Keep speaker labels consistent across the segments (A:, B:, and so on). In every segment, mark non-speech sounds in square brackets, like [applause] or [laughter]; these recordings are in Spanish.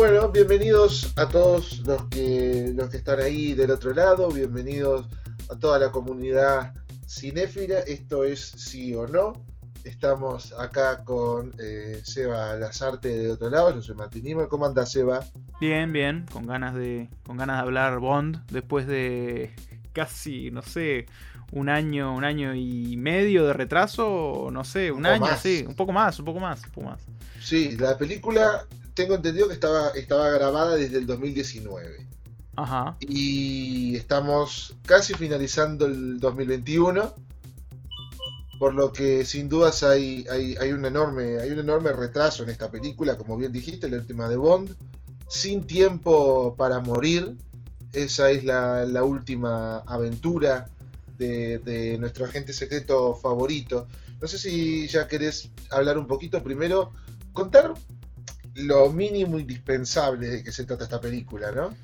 A: Bueno, bienvenidos a todos los que, los que están ahí del otro lado, bienvenidos a toda la comunidad cinéfila, esto es sí o no. Estamos acá con eh, Seba Lazarte de otro lado, yo soy Martín ¿Cómo anda Seba?
B: Bien, bien, con ganas de, con ganas de hablar Bond después de casi, no sé, un año, un año y medio de retraso, no sé, un, año, sí, un poco más, un poco más, un poco más.
A: Sí, la película tengo entendido que estaba, estaba grabada desde el 2019.
B: Ajá.
A: Y estamos casi finalizando el 2021. Por lo que sin dudas hay, hay, un enorme, hay un enorme retraso en esta película, como bien dijiste, la última de Bond. Sin tiempo para morir. Esa es la, la última aventura de, nuestro agente secreto favorito. No sé si ya querés hablar un poquito primero, contar lo mínimo indispensable de que se trata esta película, ¿no?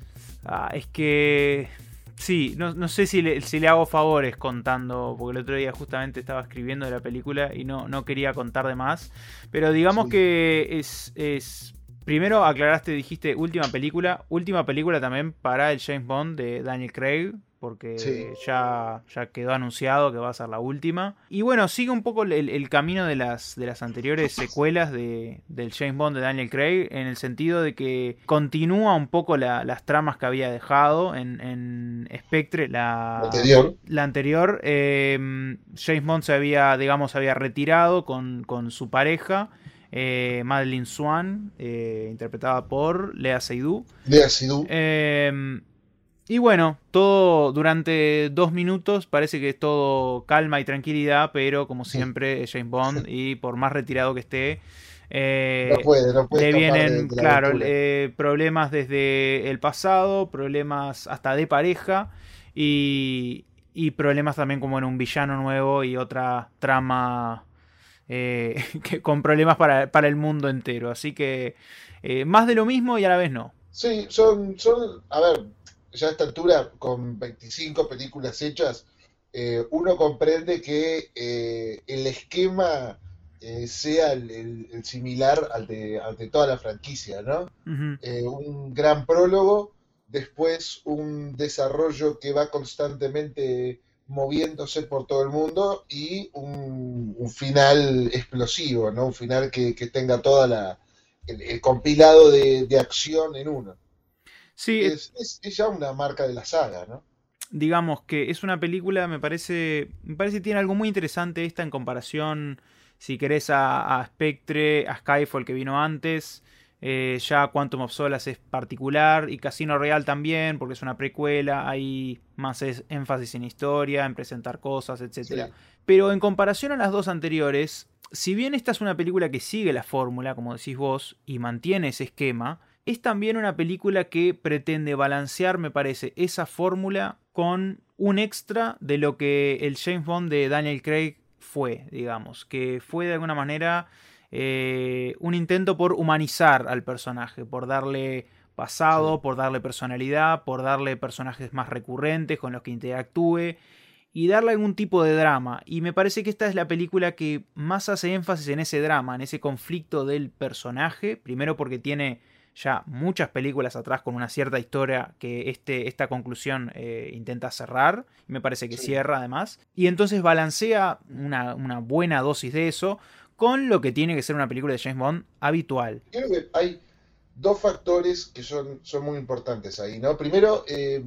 B: Ah, es que sí, no, sé si le, si le, hago favores contando, porque el otro día justamente estaba escribiendo de la película y no, no quería contar de más, pero digamos que es, es... Primero aclaraste, dijiste última película, última película también para el James Bond de Daniel Craig, porque ya, ya quedó anunciado que va a ser la última. Y bueno, sigue un poco el, camino de las, de las anteriores secuelas de, del James Bond de Daniel Craig, en el sentido de que continúa un poco las tramas que había dejado en, en Spectre, la
A: anterior.
B: La anterior em, James Bond se había, digamos, había retirado con, con su pareja. Eh, Madeline Swan, eh, interpretada por Lea Seydoux.
A: Lea Seydoux.
B: Y bueno, todo durante dos minutos parece que es todo calma y tranquilidad, pero como siempre James Bond y por más retirado que esté,
A: eh, le
B: vienen, claro, eh, problemas desde el pasado, problemas hasta de pareja y, y, problemas también como en un villano nuevo y otra trama eh, [laughs] que, con problemas para, para, el mundo entero. Así que más de lo mismo y a la vez no.
A: Sí, son, son, a ver, ya a esta altura, con 25 películas hechas, eh, uno comprende que eh, el esquema eh, sea el, similar al de, toda la franquicia, ¿no? un gran prólogo, después un desarrollo que va constantemente moviéndose por todo el mundo y un, final explosivo, ¿no? Un final que, tenga toda la el, compilado de acción en uno.
B: Sí,
A: es, ya una marca de la saga, ¿no?
B: Digamos que es una película, me parece, me parece que tiene algo muy interesante esta en comparación, si querés, a, Spectre, a Skyfall que vino antes. Eh, ya Quantum of Solace es particular y Casino Real también, porque es una precuela, hay más énfasis en historia, en presentar cosas, etc. Pero en comparación a las dos anteriores, si bien esta es una película que sigue la fórmula, como decís vos, y mantiene ese esquema, es también una película que pretende balancear, me parece, esa fórmula con un extra de lo que el James Bond de Daniel Craig fue, digamos, que fue de alguna manera eh, un intento por humanizar al personaje, por darle pasado, por darle personalidad, por darle personajes más recurrentes con los que interactúe y darle algún tipo de drama. Y me parece que esta es la película que más hace énfasis en ese drama, en ese conflicto del personaje, primero porque tiene ya muchas películas atrás con una cierta historia que este, esta conclusión eh, intenta cerrar. Y me parece que cierra además. Y entonces balancea una, buena dosis de eso con lo que tiene que ser una película de James Bond habitual.
A: Creo que hay dos factores que son, son muy importantes ahí, ¿no? Primero, eh,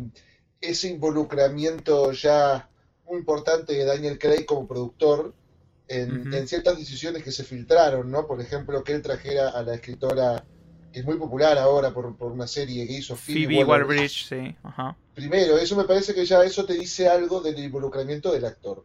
A: ese involucramiento ya muy importante de Daniel Craig como productor en, en, ciertas decisiones que se filtraron, ¿no? Por ejemplo, que él trajera a la escritora es muy popular ahora por, una serie que hizo
B: Phoebe, Phoebe sí.
A: Primero, eso me parece que ya eso te dice algo del involucramiento del actor.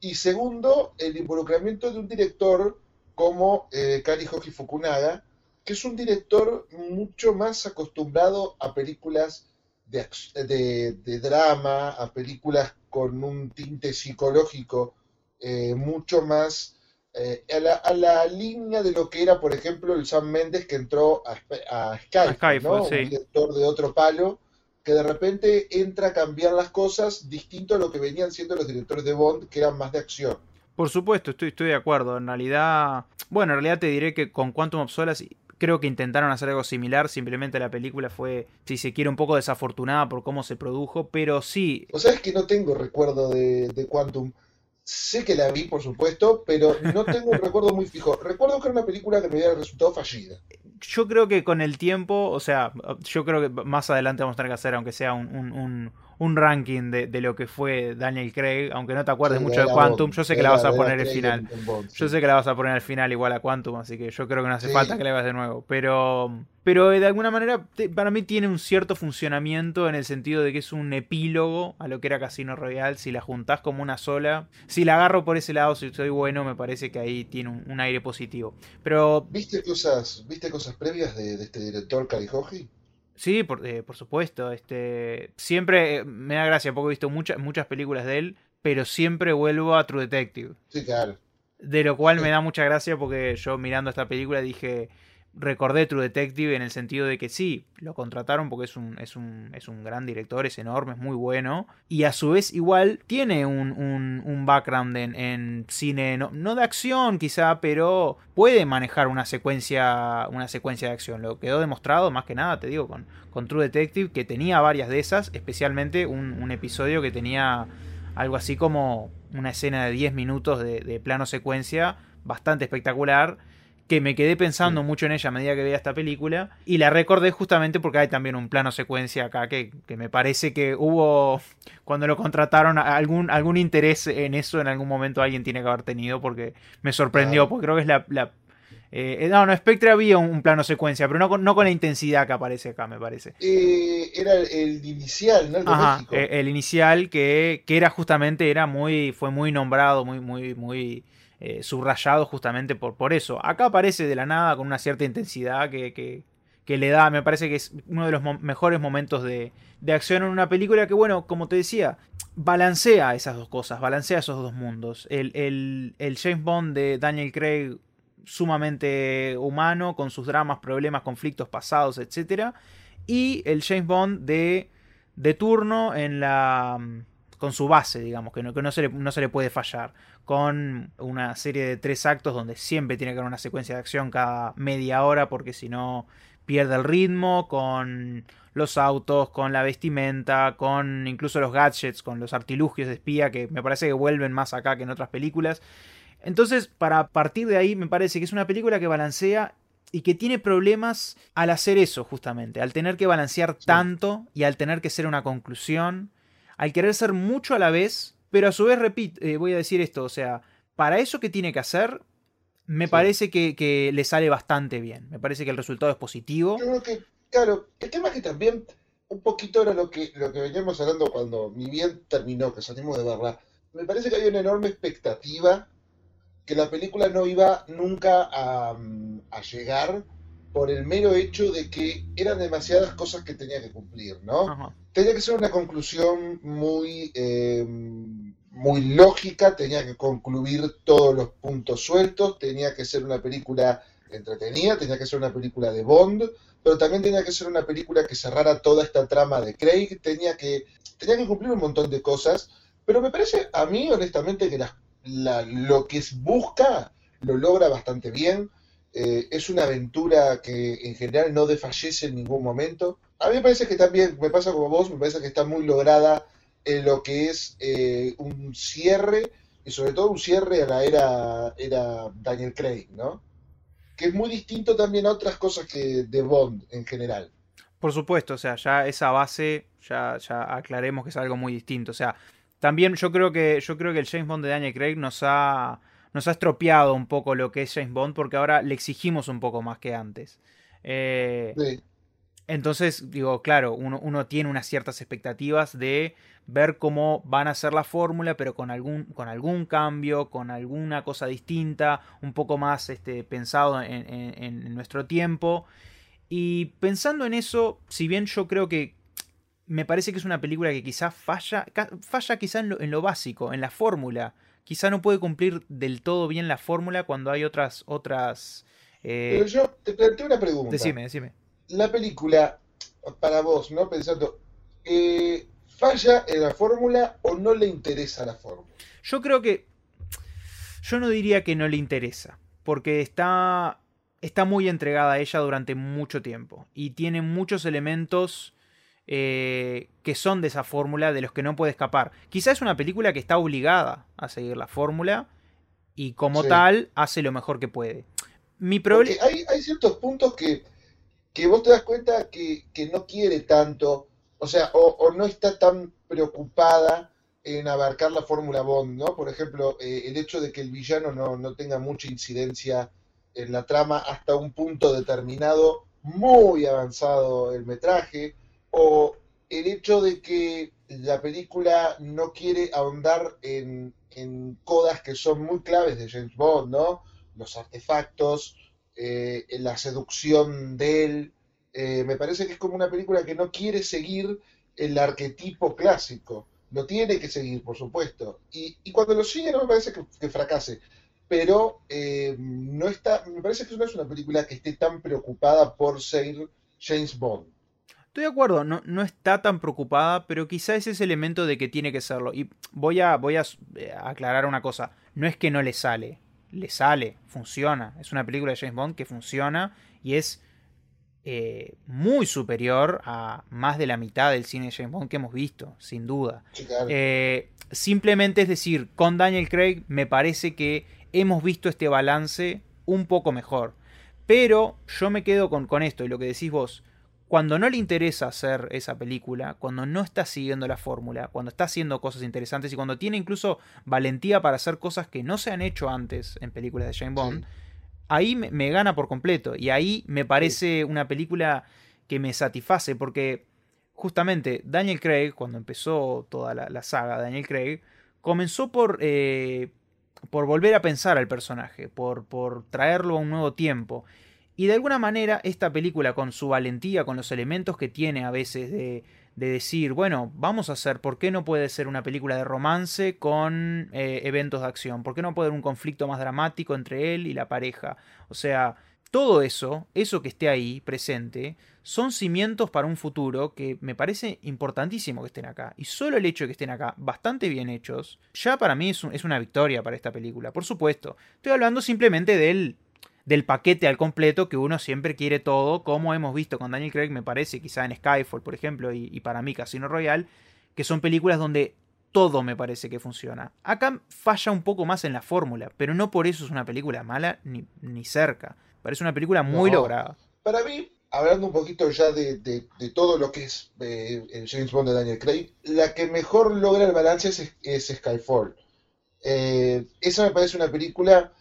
A: Y segundo, el involucramiento de un director como eh, Kari Hoji Fukunaga, que es un director mucho más acostumbrado a películas de, de, drama, a películas con un tinte psicológico eh, mucho más eh, a, la, línea de lo que era, por ejemplo, el Sam Mendes que entró a, a Skype, un director de otro palo, que de repente entra a cambiar las cosas distinto a lo que venían siendo los directores de Bond, que eran más de acción.
B: Por supuesto, estoy, estoy de acuerdo. En realidad, bueno, en realidad te diré que con Quantum of Solace creo que intentaron hacer algo similar, simplemente la película fue, si se quiere, un poco desafortunada por cómo se produjo, pero sí...
A: O sabes que no tengo recuerdo de, de Quantum. Sé que la vi, por supuesto, pero no tengo un recuerdo muy fijo. Recuerdo que era una película que me había resultado fallida.
B: Yo creo que con el tiempo, o sea, yo creo que más adelante vamos a tener que hacer, aunque sea un, un, un, un ranking de, de, lo que fue Daniel Craig, aunque no te acuerdes
A: Sí,
B: mucho
A: de
B: Quantum,
A: Bond,
B: yo sé que la vas a poner al final. Yo sé que la vas a poner al final igual a Quantum, así que yo creo que no hace
A: Sí.
B: falta que la veas de nuevo. Pero, pero de alguna manera, te- para mí tiene un cierto funcionamiento en el sentido de que es un epílogo a lo que era Casino Royale. Si la juntás como una sola, si la agarro por ese lado, si soy bueno, me parece que ahí tiene un, un aire positivo. Pero
A: ¿Viste cosas, ¿viste cosas previas de, de este director Carijoji?
B: Sí, por, eh, por supuesto. Este, siempre eh, me da gracia porque he visto muchas, muchas películas de él, pero siempre vuelvo a True Detective.
A: Sí, claro.
B: De lo cual me da mucha gracia porque yo mirando esta película dije, recordé True Detective en el sentido de que sí, lo contrataron porque es un, es un, es un gran director, es enorme, es muy bueno. Y a su vez igual tiene un, un, un background en, en cine, no, no de acción quizá, pero puede manejar una secuencia, una secuencia de acción. Lo quedó demostrado más que nada, te digo, con, con True Detective, que tenía varias de esas, especialmente un, un episodio que tenía algo así como una escena de 10 minutos de, de plano secuencia bastante espectacular que me quedé pensando mucho en ella a medida que veía esta película y la recordé justamente porque hay también un plano secuencia acá que, que me parece que hubo cuando lo contrataron algún, algún interés en eso en algún momento alguien tiene que haber tenido porque me sorprendió porque creo que es la... la- eh, no, no, Spectre había un, un plano secuencia, pero no con, no con la intensidad que aparece acá, me parece.
A: Eh, era el, inicial, ¿no? El
B: Ajá, eh, el inicial que, que era justamente, era muy, fue muy nombrado, muy, muy, muy eh, subrayado justamente por, por eso. Acá aparece de la nada con una cierta intensidad que, que, que le da, me parece que es uno de los mejores momentos de, de acción en una película que, bueno, como te decía, balancea esas dos cosas, balancea esos dos mundos. El, el, el James Bond de Daniel Craig sumamente humano, con sus dramas, problemas, conflictos pasados, etcétera y el James Bond de, de turno en la con su base, digamos, que no, que no, se le, no se le puede fallar, con una serie de tres actos donde siempre tiene que haber una secuencia de acción cada media hora, porque si no pierde el ritmo, con los autos, con la vestimenta, con incluso los gadgets, con los artilugios de espía, que me parece que vuelven más acá que en otras películas. Entonces, para partir de ahí, me parece que es una película que balancea y que tiene problemas al hacer eso, justamente, al tener que balancear tanto y al tener que ser una conclusión, al querer ser mucho a la vez, pero a su vez, repito, eh, voy a decir esto, o sea, para eso que tiene que hacer, me
A: Sí.
B: parece que, que le sale bastante bien. Me parece que el resultado es positivo.
A: Yo creo que, claro, el tema es que también un poquito era lo que, lo que veníamos hablando cuando ni bien terminó, que salimos de verla. Me parece que había una enorme expectativa que la película no iba nunca a, mm, a llegar por el mero hecho de que eran demasiadas cosas que tenía que cumplir, ¿no?
B: Ajá.
A: Tenía que ser una conclusión muy, eh, muy lógica, tenía que concluir todos los puntos sueltos, tenía que ser una película entretenida, tenía que ser una película de Bond, pero también tenía que ser una película que cerrara toda esta trama de Craig, tenía que, tenía que cumplir un montón de cosas, pero me parece a mí honestamente que la- la- lo que busca lo logra bastante bien. Eh, es una aventura que en general no desfallece en ningún momento. A mí me parece que también, me pasa como vos, me parece que está muy lograda en lo que es eh, un cierre, y sobre todo un cierre a la era, era Daniel Craig, ¿no? Que es muy distinto también a otras cosas que de Bond en general.
B: Por supuesto, o sea, ya esa base, ya, ya aclaremos que es algo muy distinto. O sea, también yo creo que, yo creo que el James Bond de Daniel Craig nos ha, nos ha estropeado un poco lo que es James Bond, porque ahora le exigimos un poco más que antes. Eh,
A: Sí,
B: entonces, digo, claro, uno, uno tiene unas ciertas expectativas de ver cómo van a ser la fórmula, pero con algún, con algún cambio, con alguna cosa distinta, un poco más este, pensado en, en- en nuestro tiempo. Y pensando en eso, si bien yo creo que me parece que es una película que quizá falla, falla quizá en lo, en lo básico, en la fórmula. Quizá no puede cumplir del todo bien la fórmula cuando hay otras, otras... eh,
A: pero yo te planteo una pregunta.
B: decime, decime.
A: La película, para vos, ¿no? Pensando, eh, ¿falla en la fórmula o no le interesa la fórmula?
B: Yo creo que. Yo no diría que no le interesa. Porque está. está muy entregada a ella durante mucho tiempo y tiene muchos elementos eh, que son de esa fórmula de los que no puede escapar. Quizá es una película que está obligada a seguir la fórmula y como tal hace lo mejor que puede.
A: Mi problema... Hay, hay, ciertos puntos que, que, vos te das cuenta que, que no quiere tanto, o sea, o, no está tan preocupada en abarcar la fórmula Bond, ¿no? Por ejemplo, eh, el hecho de que el villano no, no tenga mucha incidencia en la trama hasta un punto determinado, muy avanzado el metraje, o el hecho de que la película no quiere ahondar en, codas que son muy claves de James Bond, ¿no? Los artefactos, eh, la seducción de él. Eh, me parece que es como una película que no quiere seguir el arquetipo clásico. Lo tiene que seguir, por supuesto. Y, cuando lo sigue no me parece que, fracase. Pero eh, no está, me parece que no es una película que esté tan preocupada por ser James Bond.
B: Estoy de acuerdo, no, no, está tan preocupada, pero quizá es ese elemento de que tiene que serlo. Y voy a, voy a eh, aclarar una cosa. No es que no le sale. Le sale, funciona. Es una película de James Bond que funciona y es eh, muy superior a más de la mitad del cine de James Bond que hemos visto, sin duda. Eh, simplemente es decir, con Daniel Craig me parece que hemos visto este balance un poco mejor. Pero yo me quedo con, con esto y lo que decís vos cuando no le interesa hacer esa película, cuando no está siguiendo la fórmula, cuando está haciendo cosas interesantes y cuando tiene incluso valentía para hacer cosas que no se han hecho antes en películas de James Bond, ahí me, gana por completo. Y ahí me parece una película que me satisface porque justamente Daniel Craig, cuando empezó toda la, saga Daniel Craig, comenzó por, eh, por volver a pensar al personaje, por, por traerlo a un nuevo tiempo. Y de alguna manera esta película con su valentía, con los elementos que tiene a veces de, decir, bueno, vamos a hacer, ¿por qué no puede ser una película de romance con eh, eventos de acción? ¿Por qué no puede haber un conflicto más dramático entre él y la pareja? O sea, todo eso, eso que esté ahí presente, son cimientos para un futuro que me parece importantísimo que estén acá. Y solo el hecho de que estén acá, bastante bien hechos, ya para mí es, es una victoria para esta película. Por supuesto, estoy hablando simplemente del del paquete al completo que uno siempre quiere todo, como hemos visto con Daniel Craig, me parece, quizá en Skyfall, por ejemplo, y, para mí Casino Royale, que son películas donde todo me parece que funciona. Acá falla un poco más en la fórmula, pero no por eso es una película mala ni, ni cerca. Parece una película muy lograda.
A: Para mí, hablando un poquito ya de, todo lo que es eh, el James Bond de Daniel Craig, la que mejor logra el balance es, Skyfall. Eh, esa me parece una película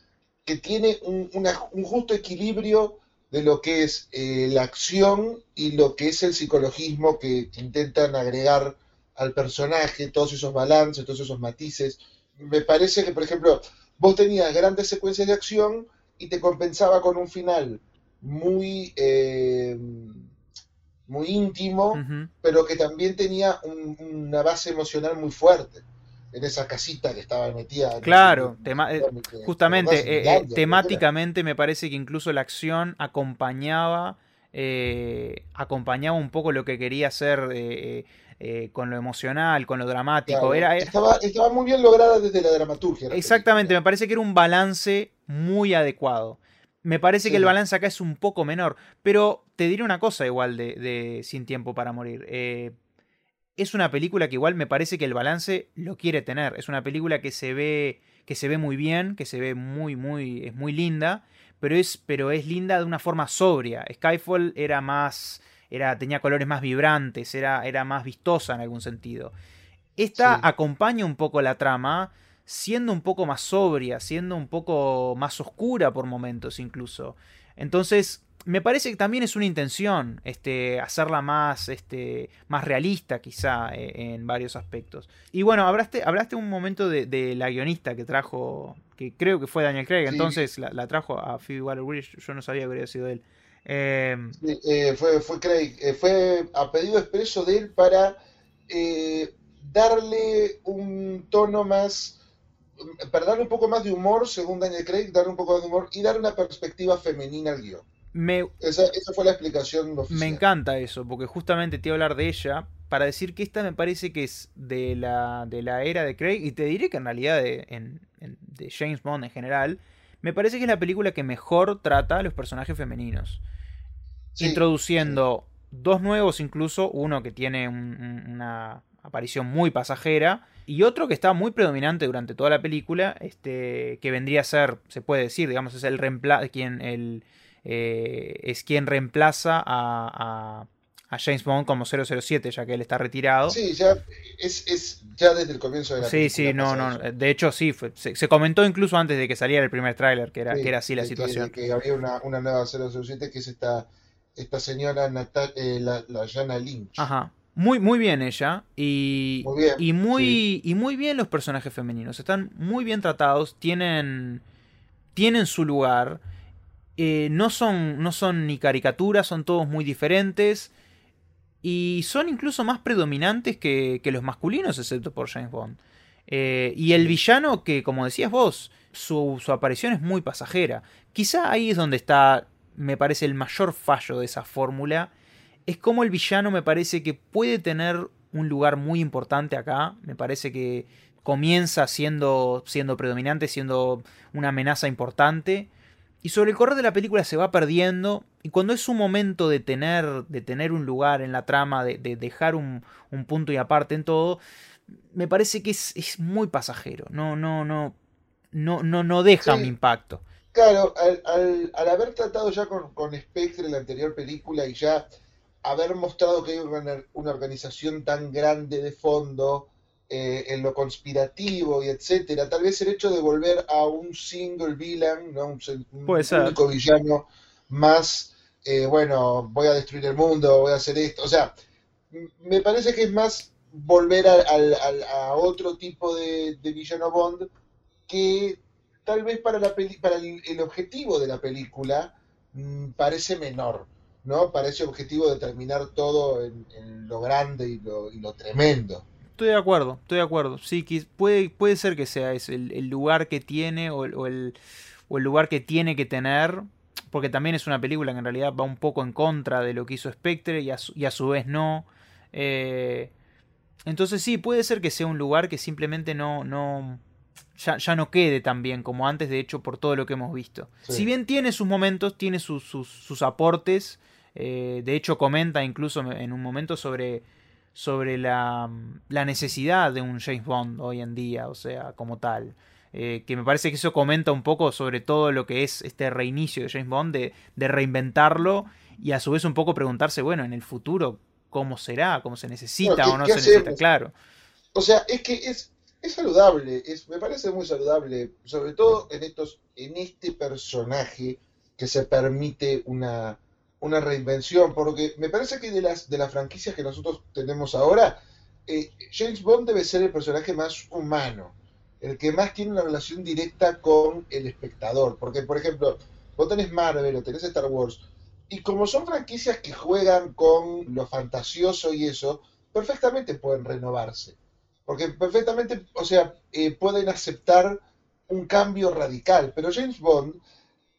A: que tiene un, justo equilibrio de lo que es eh, la acción y lo que es el psicologismo que, intentan agregar al personaje, todos esos balances, todos esos matices. Me parece que, por ejemplo, vos tenías grandes secuencias de acción y te compensaba con un final muy, eh, muy íntimo, pero que también tenía una base emocional muy fuerte en esa casita que estaba metida.
B: Claro, eh, justamente, eh, eh, temáticamente me parece que incluso la acción acompañaba, acompañaba un poco lo que quería hacer con lo emocional, con lo dramático. era,
A: estaba, estaba, muy bien lograda desde la dramaturgia.
B: exactamente, me parece que era un balance muy adecuado. Me parece que el balance acá es un poco menor, pero te diré una cosa igual de, de Sin Tiempo para Morir es una película que igual me parece que el balance lo quiere tener. Es una película que se ve, que se ve muy bien, que se ve muy, muy, es muy linda, pero es, pero es linda de una forma sobria. Skyfall era más, era, tenía colores más vibrantes, era, era más vistosa en algún sentido. Esta acompaña un poco la trama, siendo un poco más sobria, siendo un poco más oscura por momentos incluso. Entonces, me parece que también es una intención este, hacerla más, este, más realista quizá eh, en varios aspectos. Y bueno, hablaste, hablaste un momento de, la guionista que trajo, que creo que fue Daniel Craig, entonces la, trajo a Phoebe Waller-Bridge, yo no sabía que había sido él.
A: Eh, eh, fue, fue Craig, fue a pedido expreso de él para darle un tono más para darle un poco más de humor, según Daniel Craig, darle un poco de humor y dar una perspectiva femenina al guion.
B: Me,
A: esa, fue la explicación oficial.
B: Me encanta eso, porque justamente te iba a hablar de ella para decir que esta me parece que es de la, de la era de Craig, y te diré que en realidad de, de James Bond en general, me parece que es la película que mejor trata a los personajes femeninos. introduciendo dos nuevos incluso, uno que tiene una aparición muy pasajera y otro que está muy predominante durante toda la película, este, que vendría a ser, se puede decir, digamos, es el reemplazo, quien el, eh, es quien reemplaza a, a, James Bond como 007, ya que él está retirado.
A: Sí, ya es, ya desde el comienzo de la
B: Sí, sí, no, no, de hecho sí, se, comentó incluso antes de que saliera el primer tráiler, que era, que era así la situación.
A: Que, había una, una, nueva 007 que es esta, esta señora eh, la, la Jana Lynch.
B: Ajá. Muy, muy bien ella. Y muy bien, y, muy, y muy bien los personajes femeninos. Están muy bien tratados. Tienen. Tienen su lugar. Eh, no, son, no son ni caricaturas, son todos muy diferentes. Y son incluso más predominantes que, que los masculinos, excepto por James Bond. Eh, y el villano, que como decías vos, su, su, aparición es muy pasajera. Quizá ahí es donde está, me parece, el mayor fallo de esa fórmula es como el villano me parece que puede tener un lugar muy importante acá. Me parece que comienza siendo, siendo predominante, siendo una amenaza importante. Y sobre el correr de la película se va perdiendo. Y cuando es un momento de tener, de tener un lugar en la trama, de, dejar un, punto y aparte en todo, me parece que es, muy pasajero. No, no, no. No, no, no deja un impacto.
A: Claro, al, haber tratado ya con, con Spectre en la anterior película y ya haber mostrado que hay una, organización tan grande de fondo eh, en lo conspirativo y etcétera, tal vez el hecho de volver a un single villain, ¿no? un, único villano más, eh, bueno, voy a destruir el mundo, voy a hacer esto, o sea, me parece que es más volver a, otro tipo de, villano Bond que tal vez para, la para el, objetivo de la película mm, parece menor. ¿no? Para ese objetivo de terminar todo en, lo grande y lo, tremendo.
B: Estoy de acuerdo, estoy de acuerdo. Sí, puede, puede ser que sea ese, el, lugar que tiene o, el, o el lugar que tiene que tener, porque también es una película que en realidad va un poco en contra de lo que hizo Spectre y a su, y a su vez no. Eh, entonces sí, puede ser que sea un lugar que simplemente no, no ya, no quede tan bien como antes, de hecho, por todo lo que hemos visto. Si bien tiene sus momentos, tiene sus, sus, sus aportes, eh, de hecho, comenta incluso en un momento sobre, sobre la, la, necesidad de un James Bond hoy en día, o sea, como tal. Eh, que me parece que eso comenta un poco sobre todo lo que es este reinicio de James Bond, de, de reinventarlo y a su vez un poco preguntarse, bueno, en el futuro, ¿cómo será? ¿Cómo se necesita o no se necesita? Claro.
A: O sea, es que es, es saludable, es, me parece muy saludable, sobre todo en estos, en este personaje que se permite una, una reinvención, porque me parece que de las, de las franquicias que nosotros tenemos ahora, eh, James Bond debe ser el personaje más humano, el que más tiene una relación directa con el espectador, porque por ejemplo, vos tenés Marvel o tenés Star Wars, y como son franquicias que juegan con lo fantasioso y eso, perfectamente pueden renovarse, porque perfectamente, o sea, eh, pueden aceptar un cambio radical, pero James Bond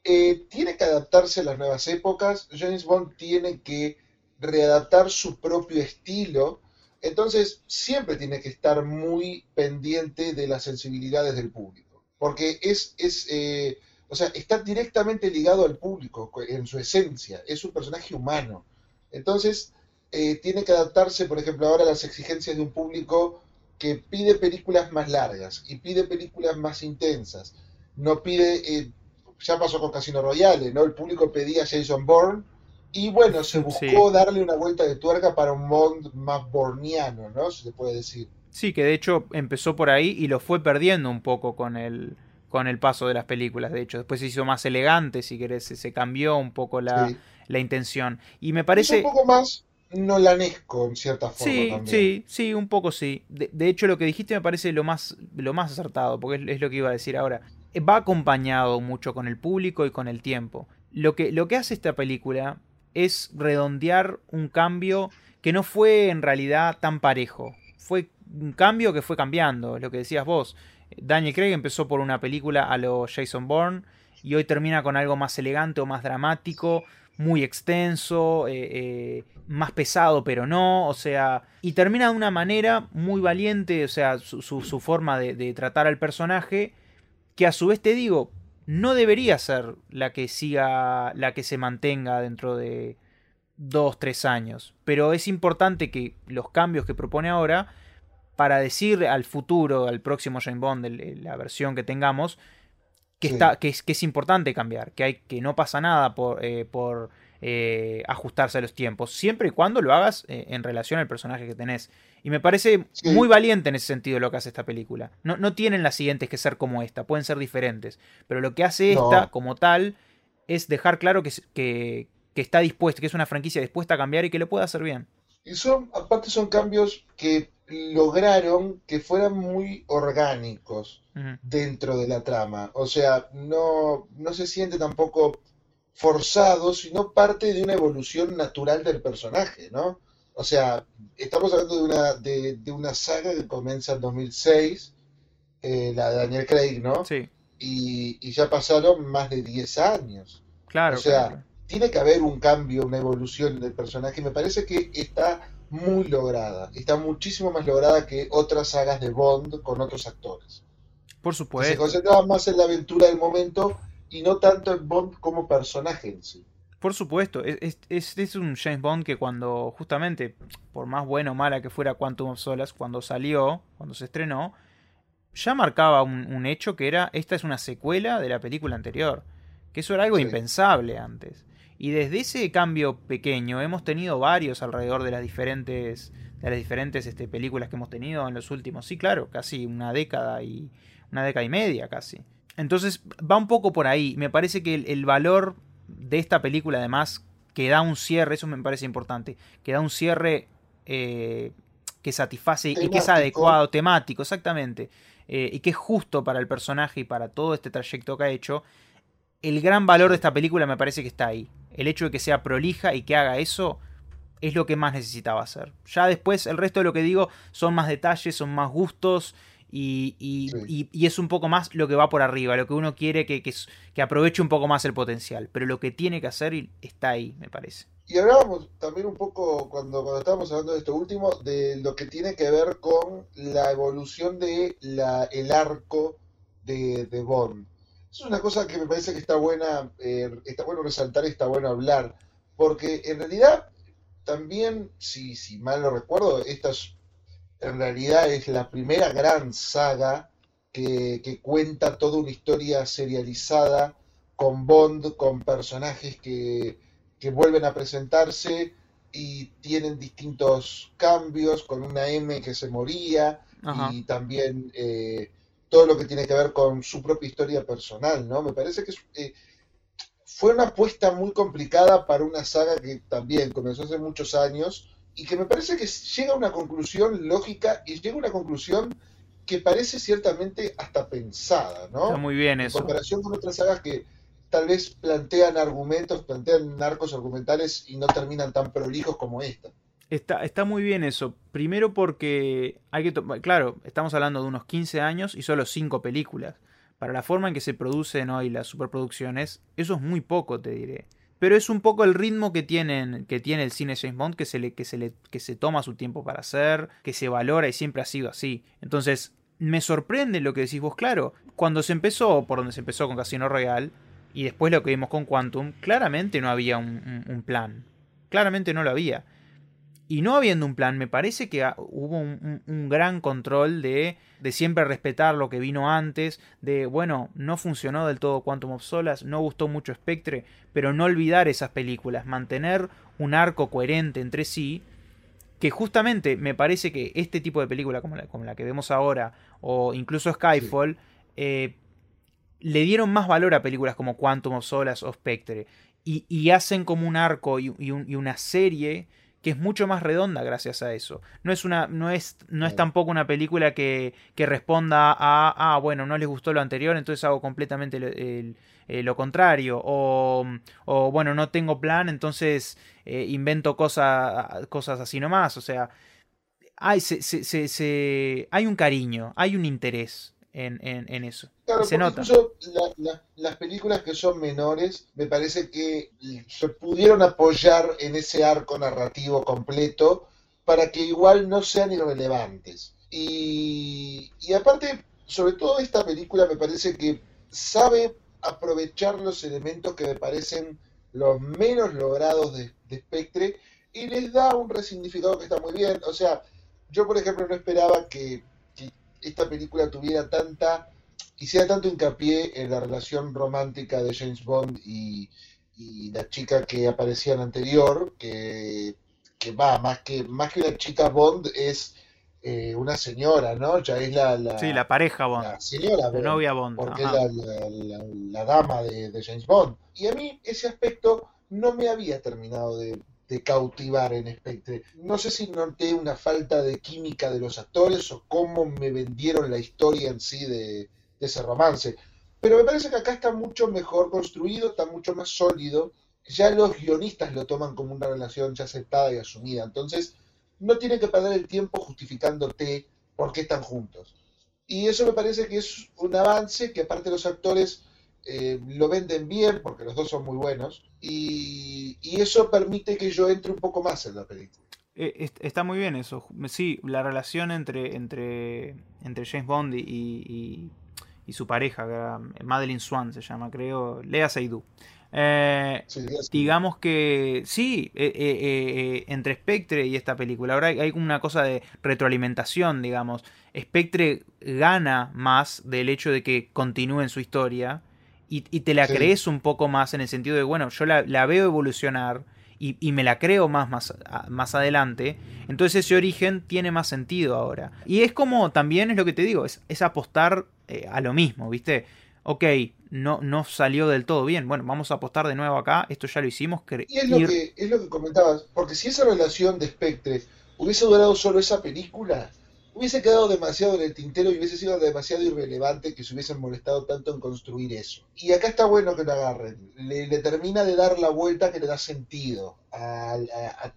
A: eh, tiene que adaptarse a las nuevas épocas, James Bond tiene que readaptar su propio estilo, entonces siempre tiene que estar muy pendiente de las sensibilidades del público, porque es, es eh, o sea, está directamente ligado al público en su esencia, es un personaje humano, entonces eh, tiene que adaptarse, por ejemplo, ahora a las exigencias de un público que pide películas más largas y pide películas más intensas, no pide ya pasó con Casino Royale, ¿no? El público pedía Jason Bourne y bueno, se buscó darle una vuelta de tuerca para un Bond más borniano, ¿no? Se puede decir.
B: Sí, que de hecho empezó por ahí y lo fue perdiendo un poco con el, con el paso de las películas, de hecho. Después se hizo más elegante, si querés, se cambió un poco la, la intención. Y me parece...
A: un poco más nolanesco, en cierta forma.
B: Sí, sí, sí, un poco sí. De, de, hecho, lo que dijiste me parece lo más, lo más acertado, porque es, es lo que iba a decir ahora va acompañado mucho con el público y con el tiempo. Lo que, lo que hace esta película es redondear un cambio que no fue en realidad tan parejo. Fue un cambio que fue cambiando, lo que decías vos. Daniel Craig empezó por una película a lo Jason Bourne y hoy termina con algo más elegante o más dramático, muy extenso, eh, eh, más pesado pero no, o sea, y termina de una manera muy valiente, o sea, su, forma de, de tratar al personaje que a su vez te digo, no debería ser la que siga, la que se mantenga dentro de dos, tres años. Pero es importante que los cambios que propone ahora, para decir al futuro, al próximo James Bond, la versión que tengamos, que, está, que, es, que es importante cambiar, que, hay, que no pasa nada por, eh, por eh, ajustarse a los tiempos, siempre y cuando lo hagas eh, en relación al personaje que tenés. Y me parece muy valiente en ese sentido lo que hace esta película. No, no, tienen las siguientes que ser como esta, pueden ser diferentes. Pero lo que hace esta, como tal, es dejar claro que, que, que está dispuesta, que es una franquicia dispuesta a cambiar y que lo puede hacer bien.
A: Y son, aparte son cambios que lograron que fueran muy orgánicos dentro de la trama. O sea, no, no se siente tampoco forzado, sino parte de una evolución natural del personaje, ¿no? O sea, estamos hablando de una, de, una saga que comienza en 2006, eh, la de Daniel Craig, ¿no?
B: Sí.
A: Y, ya pasaron más de 10 años.
B: Claro.
A: O sea, tiene que haber un cambio, una evolución del personaje. Me parece que está muy lograda. Está muchísimo más lograda que otras sagas de Bond con otros actores.
B: Por supuesto.
A: Se concentraba más en la aventura del momento y no tanto en Bond como personaje en sí.
B: Por supuesto, es, es, un James Bond que cuando, justamente, por más buena o mala que fuera Quantum of Solace, cuando salió, cuando se estrenó, ya marcaba un, hecho que era, esta es una secuela de la película anterior. Que eso era algo impensable antes. Y desde ese cambio pequeño hemos tenido varios alrededor de las diferentes, de las diferentes este, películas que hemos tenido en los últimos, sí, claro, casi una década y una década y media casi. Entonces va un poco por ahí. Me parece que el, valor de esta película además que da un cierre, eso me parece importante, que da un cierre eh, que satisface y que es adecuado, temático, exactamente, eh, y que es justo para el personaje y para todo este trayecto que ha hecho, el gran valor de esta película me parece que está ahí. El hecho de que sea prolija y que haga eso es lo que más necesitaba hacer. Ya después el resto de lo que digo son más detalles, son más gustos y, y, es un poco más lo que va por arriba, lo que uno quiere que, que, aproveche un poco más el potencial. Pero lo que tiene que hacer está ahí, me parece.
A: Y hablábamos también un poco, cuando, cuando estábamos hablando de esto último, de lo que tiene que ver con la evolución de la, el arco de, de Bond es una cosa que me parece que está buena, eh, está bueno resaltar, está bueno hablar, porque en realidad también, si, si mal no recuerdo, esta es, en realidad es la primera gran saga que, que cuenta toda una historia serializada con Bond, con personajes que, que vuelven a presentarse y tienen distintos cambios, con una M que se moría y también eh, todo lo que tiene que ver con su propia historia personal, ¿no? Me parece que eh, fue una apuesta muy complicada para una saga que también comenzó hace muchos años y que me parece que llega a una conclusión lógica y llega a una conclusión que parece ciertamente hasta pensada, ¿no?
B: Está muy bien eso.
A: En comparación con otras sagas que tal vez plantean argumentos, plantean arcos argumentales y no terminan tan prolijos como esta.
B: Está, está muy bien eso. Primero porque hay que... Claro, estamos hablando de unos 15 años y solo 5 películas. Para la forma en que se producen hoy las superproducciones, eso es muy poco, te diré. Pero es un poco el ritmo que, tienen, que tiene el cine James Bond, que se, le, que, se le, que se toma su tiempo para hacer, que se valora y siempre ha sido así. Entonces, me sorprende lo que decís vos, claro. Cuando se empezó, por donde se empezó con Casino Royale, y después lo que vimos con Quantum, claramente no había un plan. Claramente no lo había. Y no habiendo un plan, me parece que hubo un, gran control de, de, siempre respetar lo que vino antes, de, bueno, no funcionó del todo Quantum of Solace, no gustó mucho Spectre, pero no olvidar esas películas, mantener un arco coherente entre sí, que justamente me parece que este tipo de película, como la, como la que vemos ahora, o incluso Skyfall, eh, le dieron más valor a películas como Quantum of Solace o Spectre, y, hacen como un arco y una serie que es mucho más redonda gracias a eso. No es una, no es, no es tampoco una película que, que responda a, ah, bueno, no les gustó lo anterior, entonces hago completamente eh, lo, contrario. O, o, bueno, no tengo plan, entonces eh, invento cosas cosas así nomás. O sea, hay, se, se, se, hay un cariño, hay un interés en, eso. se nota.
A: Incluso las películas que son menores, me parece que se pudieron apoyar en ese arco narrativo completo para que igual no sean irrelevantes. Y, y aparte, sobre todo esta película me parece que sabe aprovechar los elementos que me parecen los menos logrados de, Spectre y les da un resignificado que está muy bien. O sea, yo por ejemplo no esperaba que, esta película tuviera tanta, hiciera tanto hincapié en la relación romántica de James Bond y, la chica que aparecía en anterior, que, que va, más que, más que una chica Bond es eh, una señora, ¿no? Ya es la, la,
B: sí, la pareja Bond.
A: La señora
B: La novia Bond.
A: Porque es la, la, dama de, James Bond. Y a mí ese aspecto no me había terminado de, cautivar en Spectre. No sé si noté una falta de química de los actores o cómo me vendieron la historia en sí de, ese romance. Pero me parece que acá está mucho mejor construido, está mucho más sólido. Ya los guionistas lo toman como una relación ya aceptada y asumida. Entonces, no tienen que perder el tiempo justificándote por qué están juntos. Y eso me parece que es un avance que aparte los actores eh, lo venden bien, porque los dos son muy buenos, y, eso permite que yo entre un poco más en la película.
B: Eh, está muy bien eso. Sí, la relación entre, entre, entre James Bond y, y, su pareja, Madeline Swan se llama, creo, Lea Seydoux. Eh, digamos que sí, eh, eh, entre Spectre y esta película. Ahora hay una cosa de retroalimentación, digamos. Spectre gana más del hecho de que continúe en su historia y, te la crees un poco más en el sentido de, bueno, yo la, veo evolucionar y, me la creo más, más, más adelante. Entonces ese origen tiene más sentido ahora. Y es como también es lo que te digo, es, es apostar a lo mismo, ¿viste? ok, no, no salió del todo bien. Bueno, vamos a apostar de nuevo acá. Esto ya lo hicimos.
A: Y es lo, que, es lo que comentabas. Porque si esa relación de Spectre hubiese durado solo esa película, hubiese quedado demasiado en el tintero y hubiese sido demasiado irrelevante que se hubiesen molestado tanto en construir eso. Y acá está bueno que lo agarren. Le, termina de dar la vuelta que le da sentido a,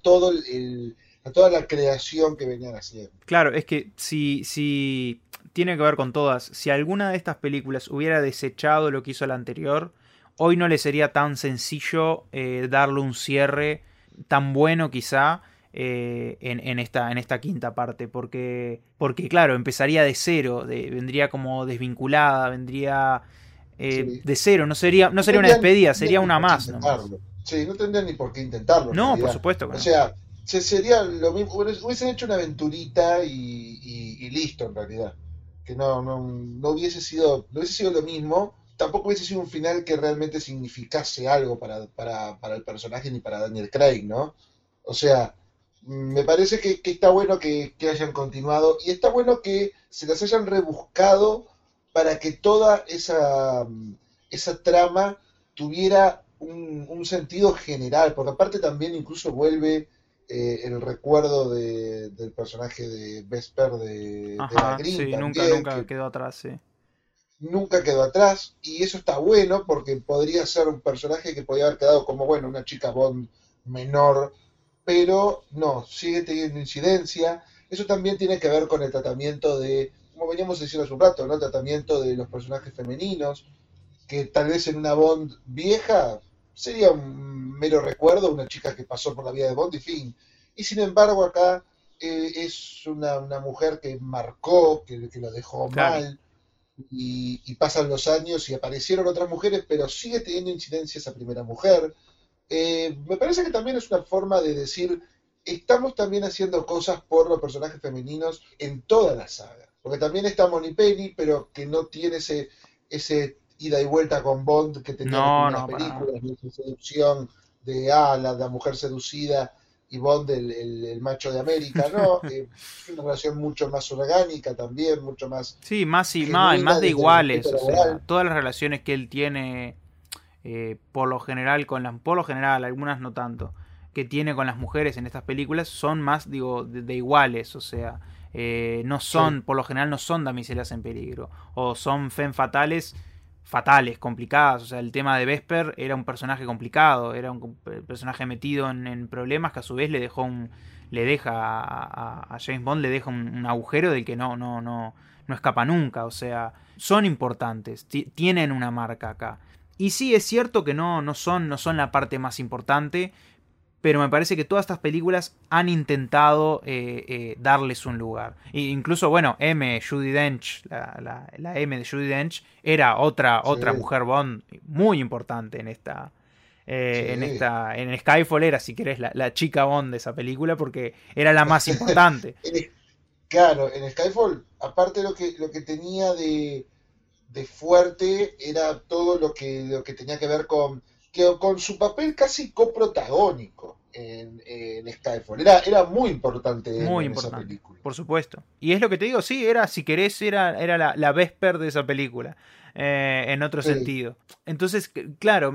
A: todo el, a toda la creación que venían haciendo.
B: Claro, es que si, si tiene que ver con todas. Si alguna de estas películas hubiera desechado lo que hizo la anterior, hoy no le sería tan sencillo eh, darle un cierre tan bueno quizá eh, en, esta, en esta quinta parte. Porque, porque claro, empezaría de cero, vendría como desvinculada, vendría eh, de cero. No sería, no sería una despedida, sería una más.
A: Sí, no tendrían ni por qué intentarlo.
B: No, por supuesto.
A: o sea, sería lo mismo, hubiesen hecho una aventurita y listo en realidad que no, no, no, hubiese sido, no hubiese sido lo mismo, tampoco hubiese sido un final que realmente significase algo para, para, para el personaje ni para Daniel Craig, ¿no? O sea, me parece que, está bueno que, hayan continuado y está bueno que se las hayan rebuscado para que toda esa, esa trama tuviera un, un, sentido general, porque aparte también incluso vuelve eh, el recuerdo del personaje de Vesper de,
B: la sí, nunca, nunca quedó atrás, sí.
A: Nunca quedó atrás, y eso está bueno porque podría ser un personaje que podría haber quedado como, bueno, una chica Bond menor, pero no, sigue teniendo incidencia. Eso también tiene que ver con el tratamiento de, como veníamos diciendo hace un rato, ¿no? El tratamiento de los personajes femeninos, que tal vez en una Bond vieja sería un mero recuerdo, una chica que pasó por la vida de Bond y fin. Y sin embargo acá eh, es una, mujer que marcó, que, que lo dejó mal, y, pasan los años y aparecieron otras mujeres, pero sigue teniendo incidencia esa primera mujer. Eh, me parece que también es una forma de decir, estamos también haciendo cosas por los personajes femeninos en toda la saga. Porque también está Moni Penny, pero que no tiene ese, ese ida y vuelta con Bond que tenía
B: no,
A: en las películas, de seducción de ah, la, mujer seducida y Bond el, macho de América, ¿no? [laughs] Eh, es una relación mucho más orgánica también, mucho más...
B: Sí, más y más, más de iguales, o sea, todas las relaciones que él tiene, eh, por lo general, con las, por lo general, algunas no tanto, que tiene con las mujeres en estas películas son más, digo, de, iguales, o sea, eh, no son, por lo general no son damiselas en peligro, o son fen fatales fatales, complicadas. O sea, el tema de Vesper era un personaje complicado, era un personaje metido en, problemas que a su vez le dejó un. le deja a, James Bond, le deja un, agujero del que no, no, no, no escapa nunca. O sea, son importantes, tienen una marca acá. Y sí, es cierto que no, no, son, no son la parte más importante, pero me parece que todas estas películas han intentado eh, eh, darles un lugar. E incluso, bueno, M, Judy Dench, la, M de Judy Dench, era otra, otra mujer Bond muy importante en esta, eh, en esta en Skyfall era si querés la, chica Bond de esa película porque era la más [laughs] importante.
A: Claro en Skyfall aparte lo que lo que tenía de, de fuerte era todo lo que lo que tenía que ver con con su papel casi coprotagónico en, en Skyfall. Era, era muy importante
B: muy importante, esa película. Por supuesto. Y es lo que te digo, sí, era, si querés, era, era la, la Vesper de esa película. Eh, en otro sentido. Entonces, claro,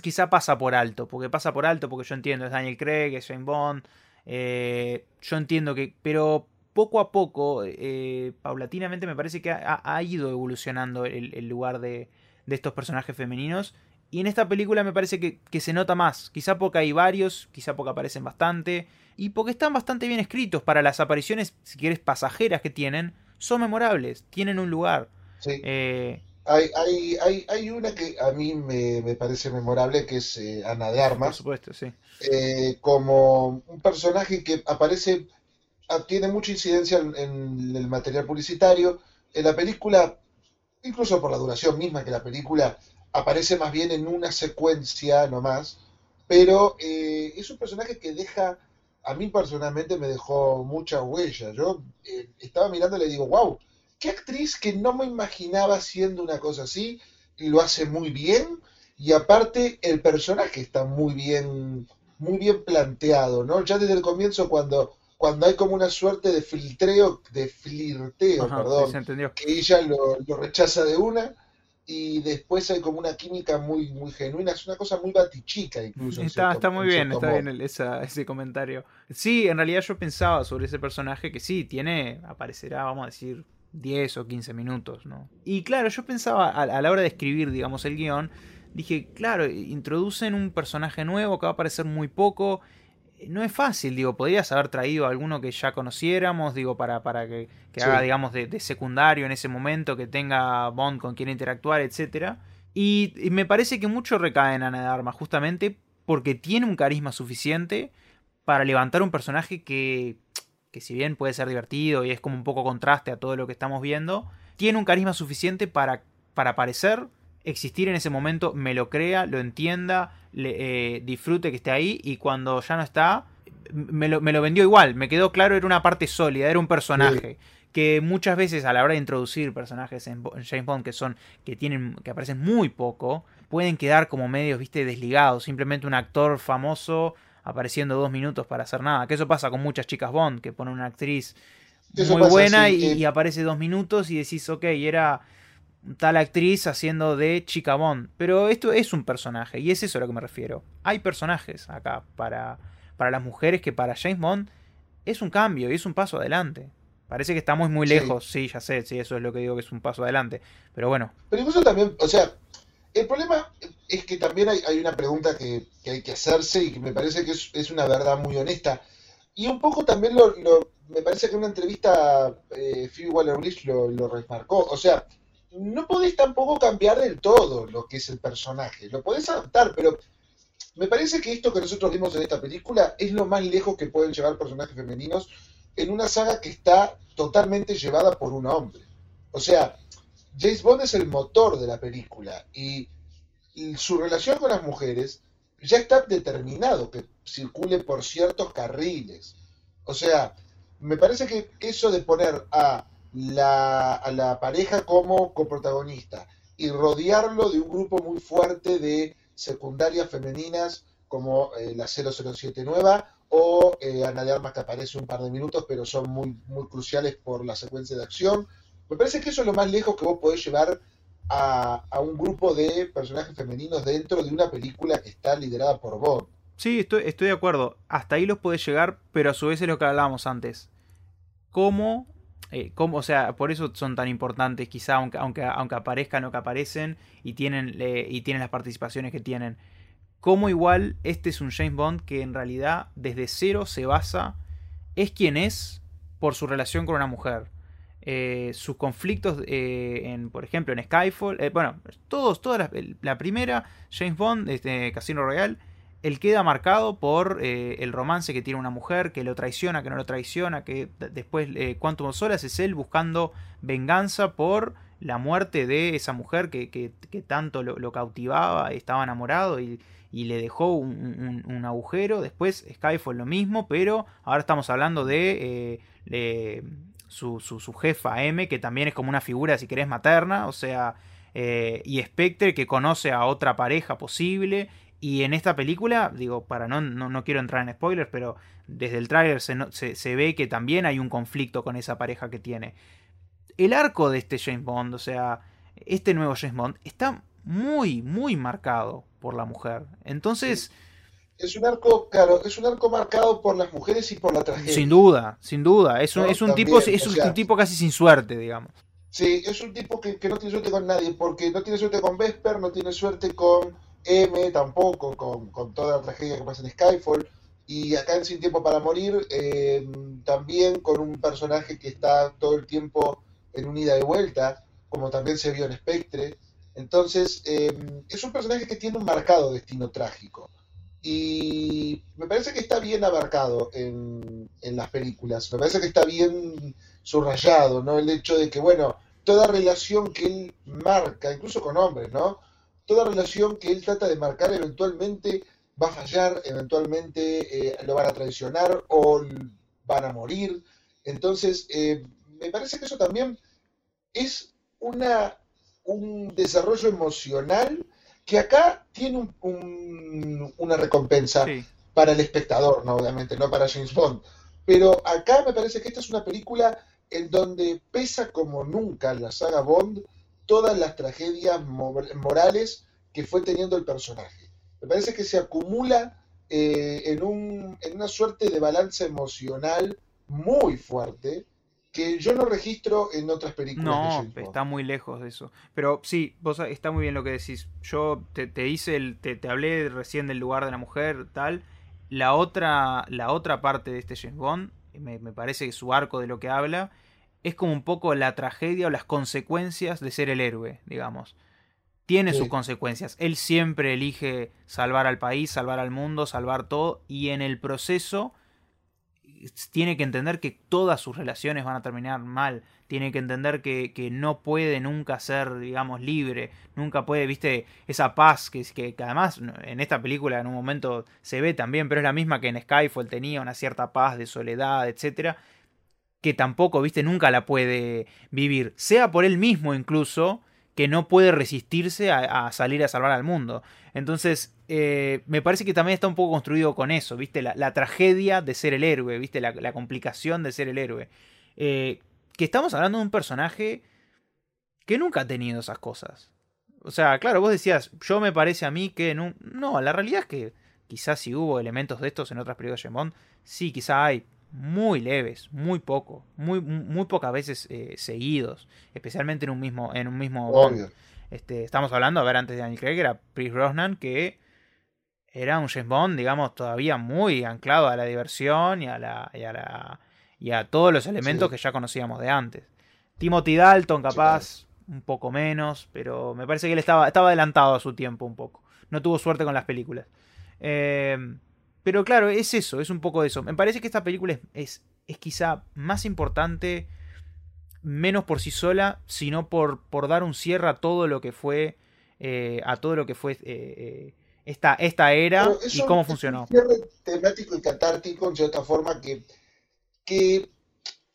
B: quizá pasa por alto, porque pasa por alto, porque yo entiendo, es Daniel Craig, es Jane Bond, eh, yo entiendo que, pero poco a poco, eh, paulatinamente me parece que ha, ido evolucionando el, lugar de, de, estos personajes femeninos y en esta película me parece que, se nota más. Quizá porque hay varios, quizá porque aparecen bastante. Y porque están bastante bien escritos. Para las apariciones, si quieres, pasajeras que tienen, son memorables. Tienen un lugar.
A: Sí. Eh, hay, hay, hay, hay, una que a mí me, parece memorable, que es eh, Ana de Armas. Por
B: supuesto, sí.
A: Eh, como un personaje que aparece, tiene mucha incidencia en el material publicitario. En la película, incluso por la duración misma que la película aparece más bien en una secuencia nomás, pero eh, es un personaje que deja, a mí personalmente me dejó mucha huella. Yo eh, estaba mirando y le digo, wow, qué actriz que no me imaginaba haciendo una cosa así, y lo hace muy bien, y aparte el personaje está muy bien, muy bien planteado, ¿no? Ya desde el comienzo cuando cuando hay como una suerte de filtreo, de flirteo, perdón, que ella lo, lo, rechaza de una, y después hay como una química muy muy genuina, es una cosa muy batichica incluso.
B: Está, está muy bien, está bien ese comentario. Sí, en realidad yo pensaba sobre ese personaje que sí, tiene, aparecerá, vamos a decir, 10 o 15 minutos, ¿no? Y claro, yo pensaba a, a la hora de escribir, digamos, el guion, dije, claro, introducen un personaje nuevo que va a aparecer muy poco no es fácil, digo, podrías haber traído a alguno que ya conociéramos, digo, para, para que, haga, digamos, de, secundario en ese momento, que tenga Bond con quien interactuar, etc. Y, me parece que mucho recae en Ana de Armas, justamente porque tiene un carisma suficiente para levantar un personaje que, que si bien puede ser divertido y es como un poco contraste a todo lo que estamos viendo, tiene un carisma suficiente para, para aparecer, existir en ese momento, me lo crea, lo entienda, le, eh, disfrute que esté ahí y cuando ya no está, me lo, vendió igual, me quedó claro, era una parte sólida, era un personaje. Que muchas veces a la hora de introducir personajes en, James Bond que son, que tienen, que aparecen muy poco, pueden quedar como medios, viste, desligados. Simplemente un actor famoso apareciendo dos minutos para hacer nada. Que eso pasa con muchas chicas Bond, que ponen una actriz muy buena y, y, aparece dos minutos y decís, ok, era tal actriz haciendo de chica Bond. Pero esto es un personaje y es eso a lo que me refiero. Hay personajes acá para, para las mujeres que para James Bond es un cambio y es un paso adelante. Parece que estamos muy lejos, sí. ya sé, sí, eso es lo que digo que es un paso adelante. Pero bueno.
A: Pero incluso también, o sea, el problema es que también hay, una pregunta que, hay que hacerse y que me parece que es, una verdad muy honesta. Y un poco también lo, me parece que en una entrevista eh, Phoebe Waller-Bridge lo, lo remarcó. O sea, no podés tampoco cambiar del todo lo que es el personaje. Lo podés adaptar, pero me parece que esto que nosotros vimos en esta película es lo más lejos que pueden llevar personajes femeninos en una saga que está totalmente llevada por un hombre. O sea, James Bond es el motor de la película y, su relación con las mujeres ya está determinado que circule por ciertos carriles. O sea, me parece que eso de poner a la, a la pareja como coprotagonista y rodearlo de un grupo muy fuerte de secundarias femeninas como eh, la 007 nueva o eh, Ana de Armas que aparece un par de minutos pero son muy, muy cruciales por la secuencia de acción. Me parece que eso es lo más lejos que vos podés llevar a, a un grupo de personajes femeninos dentro de una película que está liderada por Bond.
B: Sí, estoy, estoy de acuerdo. Hasta ahí los podés llegar, pero a su vez es lo que hablábamos antes. ¿Cómo eh, o sea, por eso son tan importantes, quizá, aunque, aunque, aunque aparezcan o que aparecen y tienen, y tienen las participaciones que tienen. Como igual este es un James Bond que en realidad desde cero se basa, es quien es por su relación con una mujer. Eh, sus conflictos, eh, en, por ejemplo, en Skyfall, bueno, todos, toda la, primera, James Bond, este, Casino Royale, él queda marcado por eh, el romance que tiene una mujer, que lo traiciona, que no lo traiciona, que después eh, Quantum of Solace es él buscando venganza por la muerte de esa mujer que, que, tanto lo, cautivaba, estaba enamorado y, y le dejó un, agujero. Después Skyfall lo mismo, pero ahora estamos hablando de, eh, su, su, su, jefa M, que también es como una figura, si querés, materna, o sea, y Spectre que conoce a otra pareja posible y en esta película, digo, para no, no, quiero entrar en spoilers, pero desde el tráiler se, se, ve que también hay un conflicto con esa pareja que tiene. El arco de este James Bond, o sea, este nuevo James Bond, está muy, muy marcado por la mujer. Entonces...
A: Es un arco, claro, es un arco marcado por las mujeres y por la tragedia.
B: Sin duda, sin duda. Es un, es un tipo, es un tipo casi sin suerte, digamos.
A: Sí, es un tipo que, que no tiene suerte con nadie, porque no tiene suerte con Vesper, no tiene suerte con M tampoco, con, toda la tragedia que pasa en Skyfall. Y acá en Sin Tiempo para Morir, eh, también con un personaje que está todo el tiempo en un ida y vuelta, como también se vio en Spectre. Entonces, eh, es un personaje que tiene un marcado destino trágico. Y me parece que está bien abarcado en, en las películas. Me parece que está bien subrayado, ¿no? El hecho de que, bueno, toda relación que él marca, incluso con hombres, ¿no? Toda relación que él trata de marcar eventualmente va a fallar, eventualmente eh, lo van a traicionar o van a morir. Entonces, eh, me parece que eso también es una, un desarrollo emocional que acá tiene una recompensa para el espectador, ¿no? obviamente, no para James Bond. Pero acá me parece que esta es una película en donde pesa como nunca la saga Bond todas las tragedias morales que fue teniendo el personaje. Me parece que se acumula eh, en, un, en una suerte de balance emocional muy fuerte que yo no registro en otras películas.
B: No, está muy lejos de eso. Pero sí, vos está muy bien lo que decís. Yo te, te hice el, te, te, hablé recién del lugar de la mujer, tal. La otra, la otra parte de este James Bond, me, me parece que su arco de lo que habla, es como un poco la tragedia o las consecuencias de ser el héroe, digamos. Tiene sus consecuencias. Él siempre elige salvar al país, salvar al mundo, salvar todo, y en el proceso tiene que entender que todas sus relaciones van a terminar mal. Tiene que entender que, que no puede nunca ser, digamos, libre. Nunca puede, viste, esa paz que, que, que, además en esta película en un momento se ve también, pero es la misma que en Skyfall tenía una cierta paz de soledad, etcétera que tampoco, viste, nunca la puede vivir, sea por él mismo incluso, que no puede resistirse a, salir a salvar al mundo. Entonces, eh, me parece que también está un poco construido con eso, viste, la, tragedia de ser el héroe, viste, la, complicación de ser el héroe. Eh, que estamos hablando de un personaje que nunca ha tenido esas cosas. O sea, claro, vos decías, yo me parece a mí que no, no la realidad es que quizás si hubo elementos de estos en otras películas de James sí, quizá hay, muy leves, muy poco, muy, muy pocas veces eh, seguidos, especialmente en un mismo, en un mismo Este, estamos hablando, a ver, antes de Daniel Craig era Chris Brosnan, que era un James Bond, digamos, todavía muy anclado a la diversión y a la, y a, la, y a todos los elementos que ya conocíamos de antes. Timothy Dalton, capaz, un poco menos, pero me parece que él estaba, estaba adelantado a su tiempo un poco. No tuvo suerte con las películas. Eh, pero claro, es eso, es un poco eso. Me parece que esta película es, es, quizá más importante, menos por sí sola, sino por, por dar un cierre a todo lo que fue, eh, a todo lo que fue eh, eh, esta, esta era y cómo funcionó.
A: Un cierre temático y catártico, en cierta forma, que, que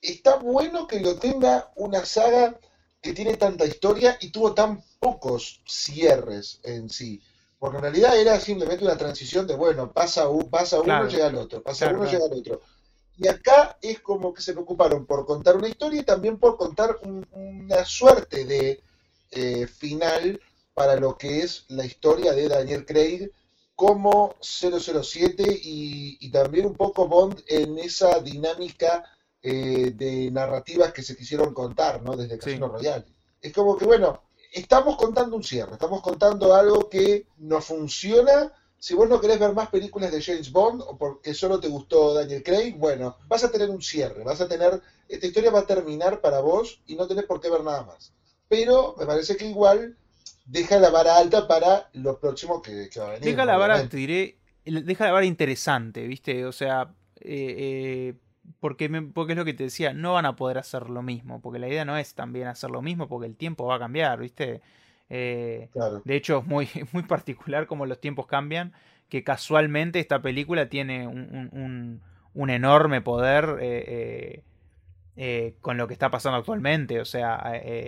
A: está bueno que lo tenga una saga que tiene tanta historia y tuvo tan pocos cierres en sí. Porque en realidad era simplemente una transición de, bueno, pasa, pasa uno, llega al otro, pasa uno, llega al otro. Y acá es como que se preocuparon por contar una historia y también por contar una suerte de eh, final para lo que es la historia de Daniel Craig como 007 y, y también un poco Bond en esa dinámica eh, de narrativas que se quisieron contar, ¿no? Desde Casino Royale. Es como que, bueno, estamos contando un cierre, estamos contando algo que no funciona. Si vos no querés ver más películas de James Bond o porque solo te gustó Daniel Craig, bueno, vas a tener un cierre, vas a tener, esta historia va a terminar para vos y no tenés por qué ver nada más. Pero me parece que igual deja la vara alta para lo próximo que, va a venir.
B: Deja la vara, te diré, deja la vara interesante, ¿viste? O sea, eh, eh, porque, porque es lo que te decía, no van a poder hacer lo mismo, porque la idea no es también hacer lo mismo, porque el tiempo va a cambiar, ¿viste? Eh, De hecho, es muy, [laughs] muy particular como los tiempos cambian, que casualmente esta película tiene un, un, enorme poder eh, eh, con lo que está pasando actualmente, o sea,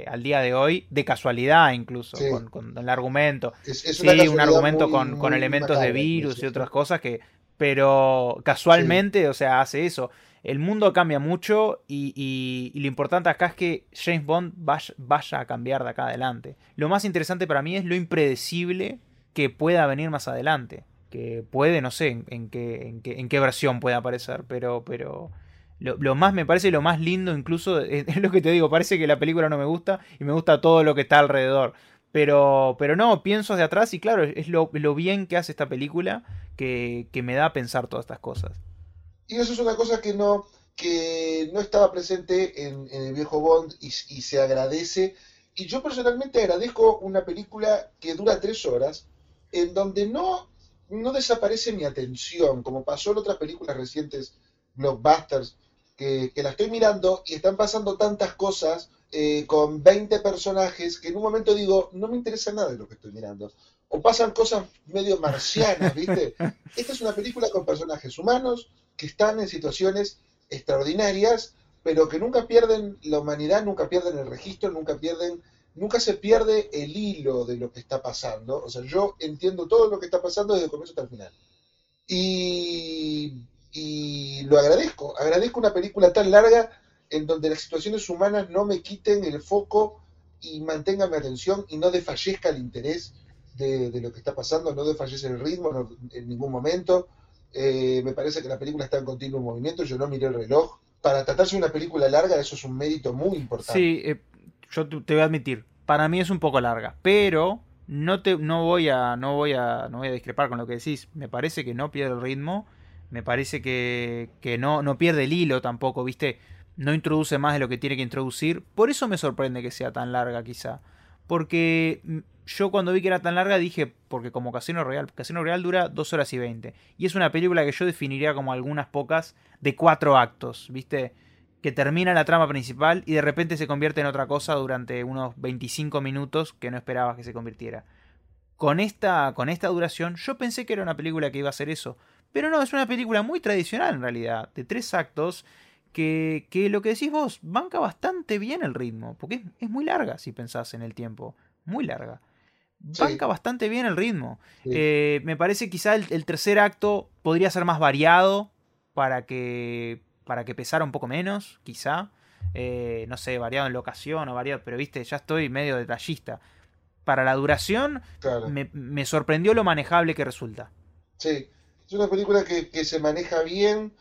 B: al día de hoy, de casualidad incluso, con, el argumento. sí, un argumento con, con, elementos de virus y otras cosas que... Pero casualmente, o sea, hace eso el mundo cambia mucho y, lo importante acá es que James Bond vaya, a cambiar de acá adelante. Lo más interesante para mí es lo impredecible que pueda venir más adelante. Que puede, no sé en, qué, en, qué, versión puede aparecer, pero, pero lo, más me parece lo más lindo incluso [laughs] es, lo que te digo, parece que la película no me gusta y me gusta todo lo que está alrededor. Pero, pero no, pienso de atrás y claro, es lo, bien que hace esta película que, que me da a pensar todas estas cosas.
A: Y eso es una cosa que no, que no estaba presente en, el viejo Bond y, se agradece. Y yo personalmente agradezco una película que dura tres horas, en donde no, no desaparece mi atención, como pasó en otras películas recientes, blockbusters, que, que la estoy mirando y están pasando tantas cosas eh, con 20 personajes que en un momento digo, no me interesa nada de lo que estoy mirando. O pasan cosas medio marcianas, ¿viste? [laughs] Esta es una película con personajes humanos, que están en situaciones extraordinarias, pero que nunca pierden la humanidad, nunca pierden el registro, nunca pierden, nunca se pierde el hilo de lo que está pasando. O sea, yo entiendo todo lo que está pasando desde el comienzo hasta el final. Y, lo agradezco, agradezco una película tan larga en donde las situaciones humanas no me quiten el foco y mantengan mi atención y no desfallezca el interés de, lo que está pasando, no desfallece el ritmo en ningún momento. Eh, me parece que la película está en continuo movimiento, yo no miré el reloj. Para tratarse de una película larga, eso es un mérito muy importante.
B: Sí, eh, yo te voy a admitir, para mí es un poco larga, pero no te no voy a no voy a no voy a discrepar con lo que decís. Me parece que no pierde el ritmo, me parece que, que no no pierde el hilo tampoco, ¿viste? No introduce más de lo que tiene que introducir. Por eso me sorprende que sea tan larga quizá. Porque yo cuando vi que era tan larga dije, porque como Casino Real, Casino Real dura 2 horas y 20. Y es una película que yo definiría como algunas pocas de cuatro actos, ¿viste? Que termina la trama principal y de repente se convierte en otra cosa durante unos 25 minutos que no esperabas que se convirtiera. Con esta, con esta duración yo pensé que era una película que iba a hacer eso. Pero no, es una película muy tradicional en realidad, de tres actos, que, que lo que decís vos, banca bastante bien el ritmo, porque es, es muy larga si pensás en el tiempo, muy larga banca bastante bien el ritmo. Eh, me parece quizá el, tercer acto podría ser más variado para que, para que pesara un poco menos, quizá. Eh, no sé, variado en locación o variado, pero viste, ya estoy medio detallista. Para la duración, me, sorprendió lo manejable que resulta.
A: Sí, es una película que, que se maneja bien,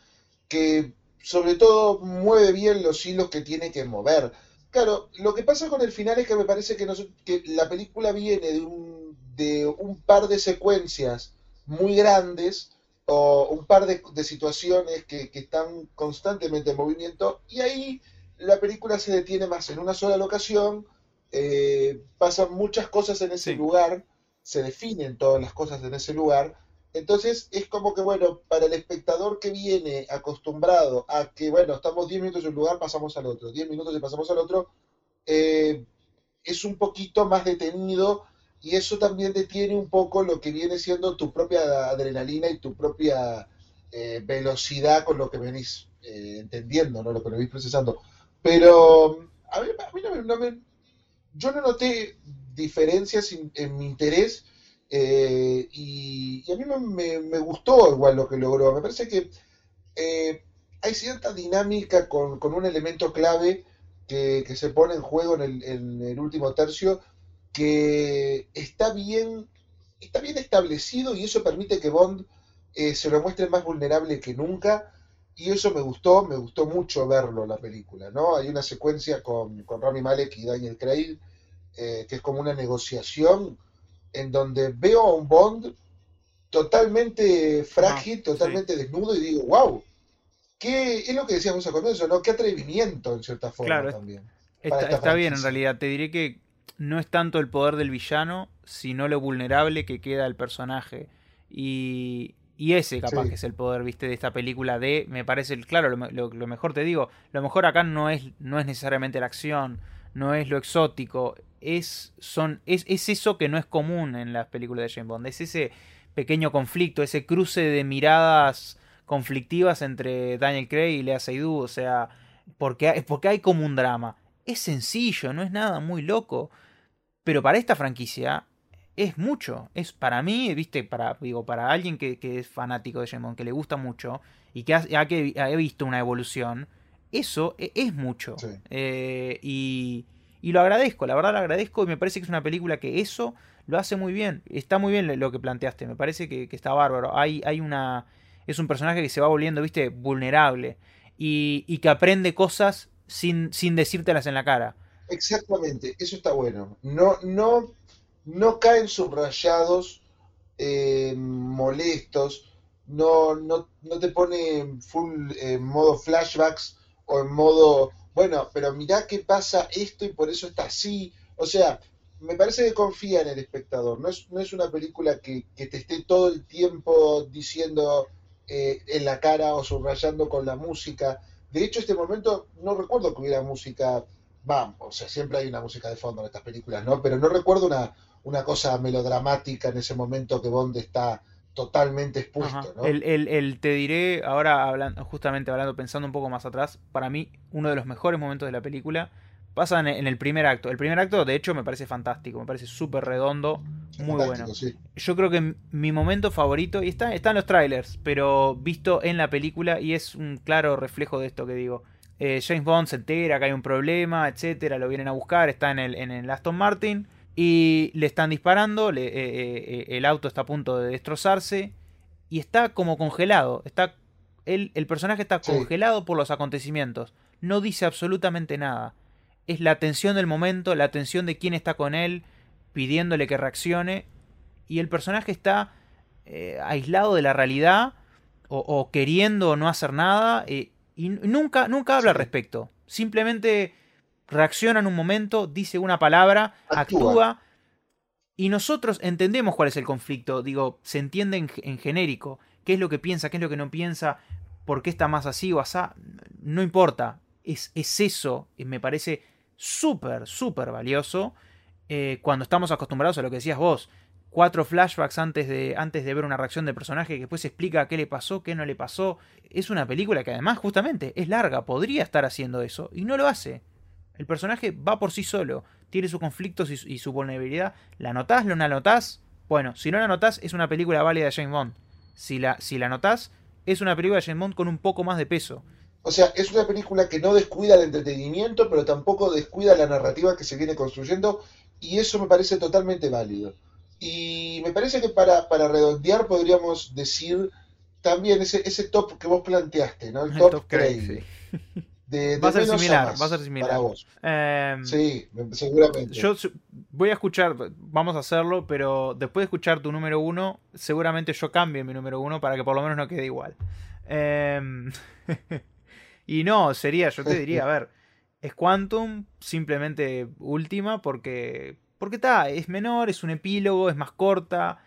A: que sobre todo mueve bien los hilos que tiene que mover Claro, lo que pasa con el final es que me parece que, que la película viene de un, de un par de secuencias muy grandes o un par de, situaciones que, están constantemente en movimiento y ahí la película se detiene más en una sola locación, eh, pasan muchas cosas en ese lugar, se definen todas las cosas en ese lugar entonces es como que, bueno, para el espectador que viene acostumbrado a que, bueno, estamos 10 minutos en un lugar, pasamos al otro, 10 minutos y pasamos al otro, eh, es un poquito más detenido y eso también detiene un poco lo que viene siendo tu propia adrenalina y tu propia eh, velocidad con lo que venís eh, entendiendo, ¿no? Lo que venís procesando. Pero a mí, no, me, yo no noté diferencias en mi interés eh, y, a mí me, gustó igual lo que logró. Me parece que eh, hay cierta dinámica con, un elemento clave que, se pone en juego en el, último tercio que está bien, está bien establecido y eso permite que Bond eh, se lo muestre más vulnerable que nunca. Y eso me gustó, me gustó mucho verlo la película, ¿no? Hay una secuencia con, con Rami Malek y Daniel Craig, que es como una negociación en donde veo a un Bond totalmente frágil, totalmente desnudo y digo, wow, ¿qué es lo que decíamos al comienzo, ¿no? Qué atrevimiento en cierta forma también.
B: Está, bien, en realidad. Te diré que no es tanto el poder del villano, sino lo vulnerable que queda el personaje. Y, Y ese capaz que es el poder, viste, de esta película de, me parece, claro, lo, mejor te digo, lo mejor acá no es, no es necesariamente la acción, no es lo exótico, es, son, es, es eso que no es común en las películas de James Bond, es ese pequeño conflicto, ese cruce de miradas conflictivas entre Daniel Craig y Lea Seydoux, o sea, porque, porque hay como un drama. Es sencillo, no es nada muy loco, pero para esta franquicia es mucho. Es para mí, viste, para, digo, para alguien que, es fanático de James que le gusta mucho y que ha, que ha visto una evolución, eso e, es mucho. Eh, y, y, lo agradezco, la verdad lo agradezco y me parece que es una película que eso lo hace muy bien. Está muy bien lo que planteaste, me parece que, está bárbaro. Hay, hay una... Es un personaje que se va volviendo, viste, vulnerable y, y que aprende cosas sin, sin decírtelas en la cara.
A: Exactamente, eso está bueno. No, no no caen subrayados eh, molestos, no, no, no, te pone full en modo flashbacks o en modo, bueno, pero mirá qué pasa esto y por eso está así. O sea, me parece que confía en el espectador. No es, no es una película que, te esté todo el tiempo diciendo eh, en la cara o subrayando con la música. De hecho, este momento no recuerdo que hubiera música. Vamos, o sea, siempre hay una música de fondo en estas películas, ¿no? Pero no recuerdo una, una cosa melodramática en ese momento que Bond está totalmente expuesto. ¿no?
B: El, te diré, ahora hablando, justamente hablando, pensando un poco más atrás, para mí uno de los mejores momentos de la película pasa en, el primer acto. El primer acto, de hecho, me parece fantástico, me parece súper redondo, muy bueno. Yo creo que mi momento favorito, y está, está en los trailers, pero visto en la película, y es un claro reflejo de esto que digo. Eh, James Bond se entera que hay un problema, etcétera, lo vienen a buscar, está en el, en el Aston Martin y le están disparando, eh, eh, eh, el auto está a punto de destrozarse y está como congelado. Está, el, el personaje está congelado por los acontecimientos. No dice absolutamente nada. Es la atención del momento, la atención de quién está con él, pidiéndole que reaccione. Y el personaje está aislado de la realidad o, queriendo no hacer nada y nunca, nunca habla al respecto. Simplemente reacciona en un momento, dice una palabra, actúa. y nosotros entendemos cuál es el conflicto, digo, se entiende en, genérico, qué es lo que piensa, qué es lo que no piensa, por qué está más así o así, no importa, es, es eso, me parece súper, súper valioso eh, cuando estamos acostumbrados a lo que decías vos, cuatro flashbacks antes de, antes de ver una reacción de personaje que después explica qué le pasó, qué no le pasó. Es una película que además justamente es larga, podría estar haciendo eso y no lo hace. El personaje va por sí solo, tiene sus conflictos y, su vulnerabilidad. ¿La notás? ¿No la notás? Bueno, si no la notás, es una película válida de James Bond. Si la, si la notás, es una película de James Bond con un poco más de peso.
A: O sea, es una película que no descuida el entretenimiento, pero tampoco descuida la narrativa que se viene construyendo, y eso me parece totalmente válido. Y me parece que para, para redondear podríamos decir también ese, ese top que vos planteaste, ¿no? El, top, [laughs]
B: va a ser similar, va a ser similar.
A: Em, sí, seguramente.
B: Yo voy a escuchar, vamos a hacerlo, pero después de escuchar tu número uno, seguramente yo cambie mi número uno para que por lo menos no quede igual. Em, [laughs] y no, sería, yo te diría, a ver, es Quantum, simplemente última, porque porque está, es menor, es un epílogo, es más corta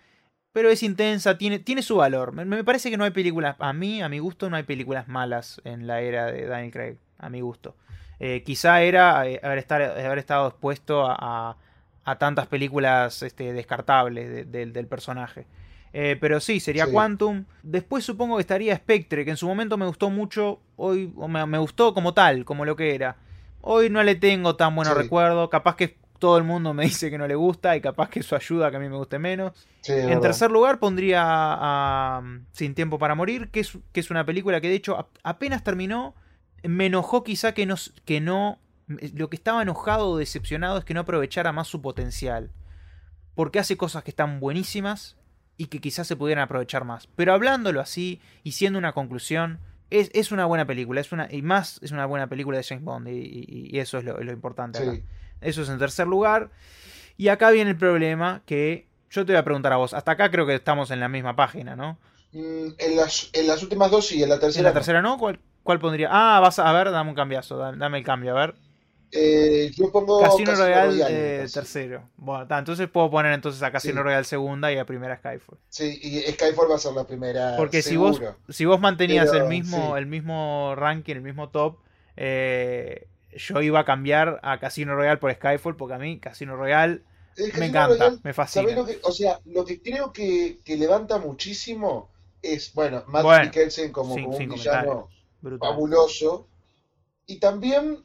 B: pero es intensa, tiene, tiene su valor. Me, parece que no hay películas, a mí, a mi gusto, no hay películas malas en la era de Daniel Craig, a mi gusto. Eh, quizá era eh, haber, estar, haber, estado expuesto a, a, tantas películas este, descartables del personaje. Eh, pero sí, sería Quantum. Después supongo que estaría Spectre, que en su momento me gustó mucho, hoy me, me gustó como tal, como lo que era. Hoy no le tengo tan buenos recuerdo, capaz que todo el mundo me [laughs] dice que no le gusta y capaz que eso ayuda a que a mí me guste menos. en tercer lugar pondría a, Sin Tiempo para Morir, que es, que es una película que de hecho apenas terminó, me enojó quizá que no, que no... Lo que estaba enojado o decepcionado es que no aprovechara más su potencial. Porque hace cosas que están buenísimas y que quizás se pudieran aprovechar más. Pero hablándolo así y siendo una conclusión, es, una buena película. Es una, y más es una buena película de James Bond. Y, eso es lo, importante. Eso es en tercer lugar. Y acá viene el problema que yo te voy a preguntar a vos. Hasta acá creo que estamos en la misma página, ¿no?
A: Mm, en, las, en las últimas dos sí, en la tercera.
B: ¿En la tercera no? ¿Cuál, cuál pondría? Ah, vas a, ver, dame un cambiazo, dame el cambio, a ver.
A: Eh, yo pongo
B: Casino, Royale, eh, tercero. Bueno, entonces puedo poner entonces a Casino Royale segunda y a primera Skyfall.
A: Sí, y Skyfall va a ser la primera.
B: Porque si vos, si vos mantenías el mismo, el mismo ranking, el mismo top, eh, yo iba a cambiar a Casino Royale por Skyfall, porque a mí Casino Royale me encanta, me fascina.
A: Lo que, o sea, lo que creo que, levanta muchísimo es, bueno, Matt Mikkelsen como, un villano fabuloso. Y también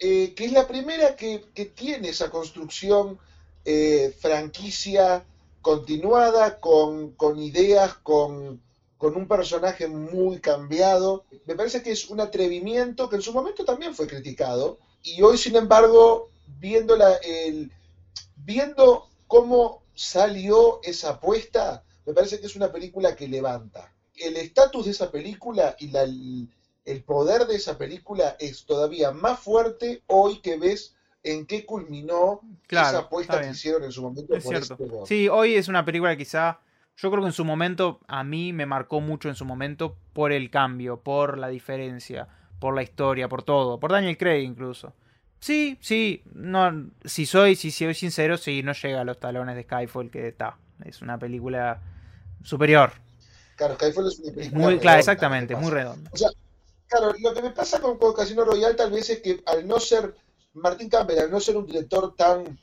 A: eh, que es la primera que, tiene esa construcción eh, franquicia continuada, con, con ideas, con, con un personaje muy cambiado. Me parece que es un atrevimiento que en su momento también fue criticado. Y hoy, sin embargo, viendo, el, viendo cómo salió esa apuesta, me parece que es una película que levanta. El estatus de esa película y la, el poder de esa película es todavía más fuerte hoy que ves en qué culminó esa apuesta que hicieron en su momento.
B: Es cierto. Este sí, hoy es una película quizá yo creo que en su momento, a mí me marcó mucho en su momento por el cambio, por la diferencia, por la historia, por todo, por Daniel Craig incluso. Sí, sí, no, si soy, si soy sincero, sí, no llega a los talones de Skyfall que está. Es una película superior.
A: Claro, Skyfall es una película.
B: Muy, claro, exactamente, muy redonda.
A: O sea, claro, lo que me pasa con, Casino Royale tal vez es que al no ser, Martín Campbell, al no ser un director tan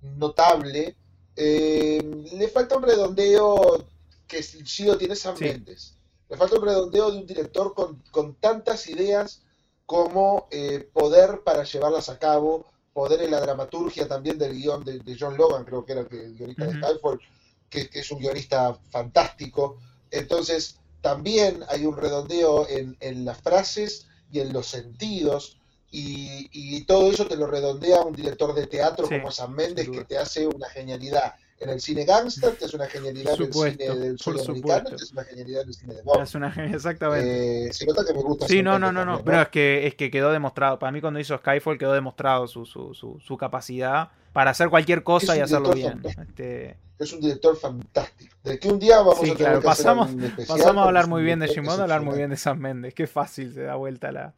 A: notable, eh, le falta un redondeo que sí lo tiene Sam Mendes. Le falta un redondeo de un director con, tantas ideas como eh, poder para llevarlas a cabo, poder en la dramaturgia también del guion de, John Logan, creo que era el, guionista de Skyfall, que, es un guionista fantástico. Entonces, también hay un redondeo en, las frases y en los sentidos. Y, todo eso te lo redondea un director de teatro como Sam Mendes, que te hace una genialidad en el cine gangster, que es una genialidad en el cine del sudamericano, que es una genialidad en el cine de.
B: Es una exactamente.
A: Eh, se nota que me gusta.
B: Sí, no, no, no, no, pero es que, es que quedó demostrado, para mí cuando hizo Skyfall quedó demostrado su, su, su, su capacidad para hacer cualquier cosa y hacerlo bien. Este...
A: Es un director fantástico. De que un día vamos a tener
B: claro, que pasamos, pasamos a hablar muy bien de Shimon a hablar muy bien de Sam Mendes. Qué fácil se da vuelta la,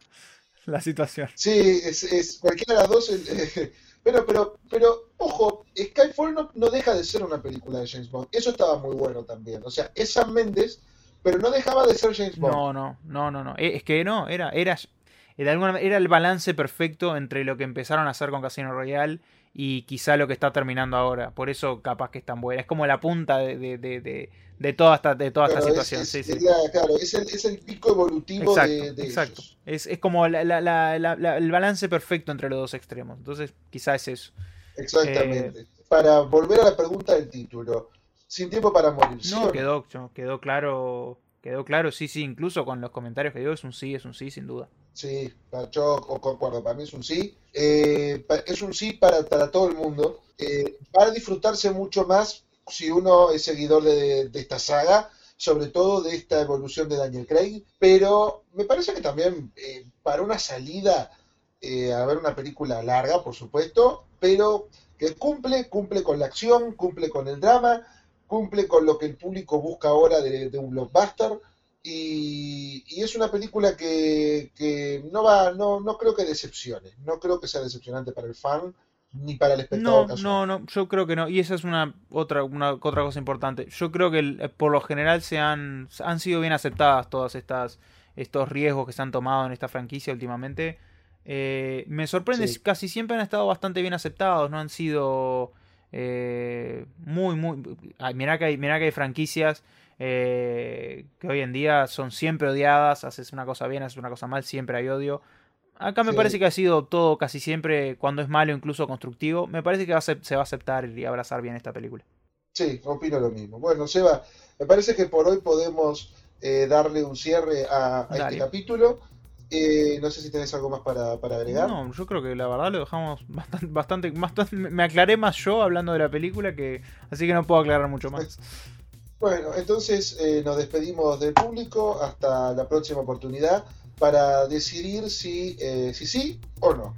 B: la situación.
A: Sí, es, es cualquiera de las dos. Eh, [laughs] pero, pero, pero, ojo, Skyfall no, no, deja de ser una película de James Bond. Eso estaba muy bueno también. O sea, es Sam Mendes, pero no dejaba de ser James Bond.
B: No, no, no, no, no. Es que no, era, era, era, era el balance perfecto entre lo que empezaron a hacer con Casino Royale y quizá lo que está terminando ahora. Por eso capaz que es tan buena. Es como la punta de, de, de, de toda esta, de toda esta situación.
A: Es,
B: sí, sí.
A: claro, es el, es el, pico evolutivo
B: exacto,
A: de,
B: Exacto. Es, es, como la, la, el balance perfecto entre los dos extremos. Entonces, quizá es eso.
A: Exactamente. Eh, para volver a la pregunta del título. Sin tiempo para morir.
B: No, quedó, quedó claro. Quedó claro, sí, sí, incluso con los comentarios que dio, es un sí, es un sí, sin duda.
A: Sí, yo concuerdo, para mí es un sí. Eh, es un sí para, para todo el mundo. Eh, va a disfrutarse mucho más si uno es seguidor de, esta saga, sobre todo de esta evolución de Daniel Craig, pero me parece que también eh, para una salida eh, a ver una película larga, por supuesto, pero que cumple, cumple con la acción, cumple con el drama, cumple con lo que el público busca ahora de, de un blockbuster y, es una película que, no va, no, no creo que decepcione, no creo que sea decepcionante para el fan ni para el espectador.
B: No, no, no, yo creo que no. Y esa es una otra, una, otra cosa importante. Yo creo que eh, por lo general se han, han sido bien aceptadas todas estas estos riesgos que se han tomado en esta franquicia últimamente. Eh, me sorprende, casi siempre han estado bastante bien aceptados, no han sido eh, muy, muy... Mirá que hay, mirá que hay franquicias eh, que hoy en día son siempre odiadas, haces una cosa bien, haces una cosa mal, siempre hay odio. Acá me parece que ha sido todo casi siempre, cuando es malo, incluso constructivo, me parece que se va a aceptar y abrazar bien esta película.
A: Sí, opino lo mismo. Bueno, Seba, me parece que por hoy podemos eh, darle un cierre a, este capítulo. Eh, no sé si tenés algo más para, agregar.
B: No, yo creo que la verdad lo dejamos [laughs] bastante, bastante, Me aclaré más yo hablando de la película que. Así que no puedo aclarar mucho más.
A: Bueno, entonces eh, nos despedimos del público hasta la próxima oportunidad para decidir si, eh, si sí o no.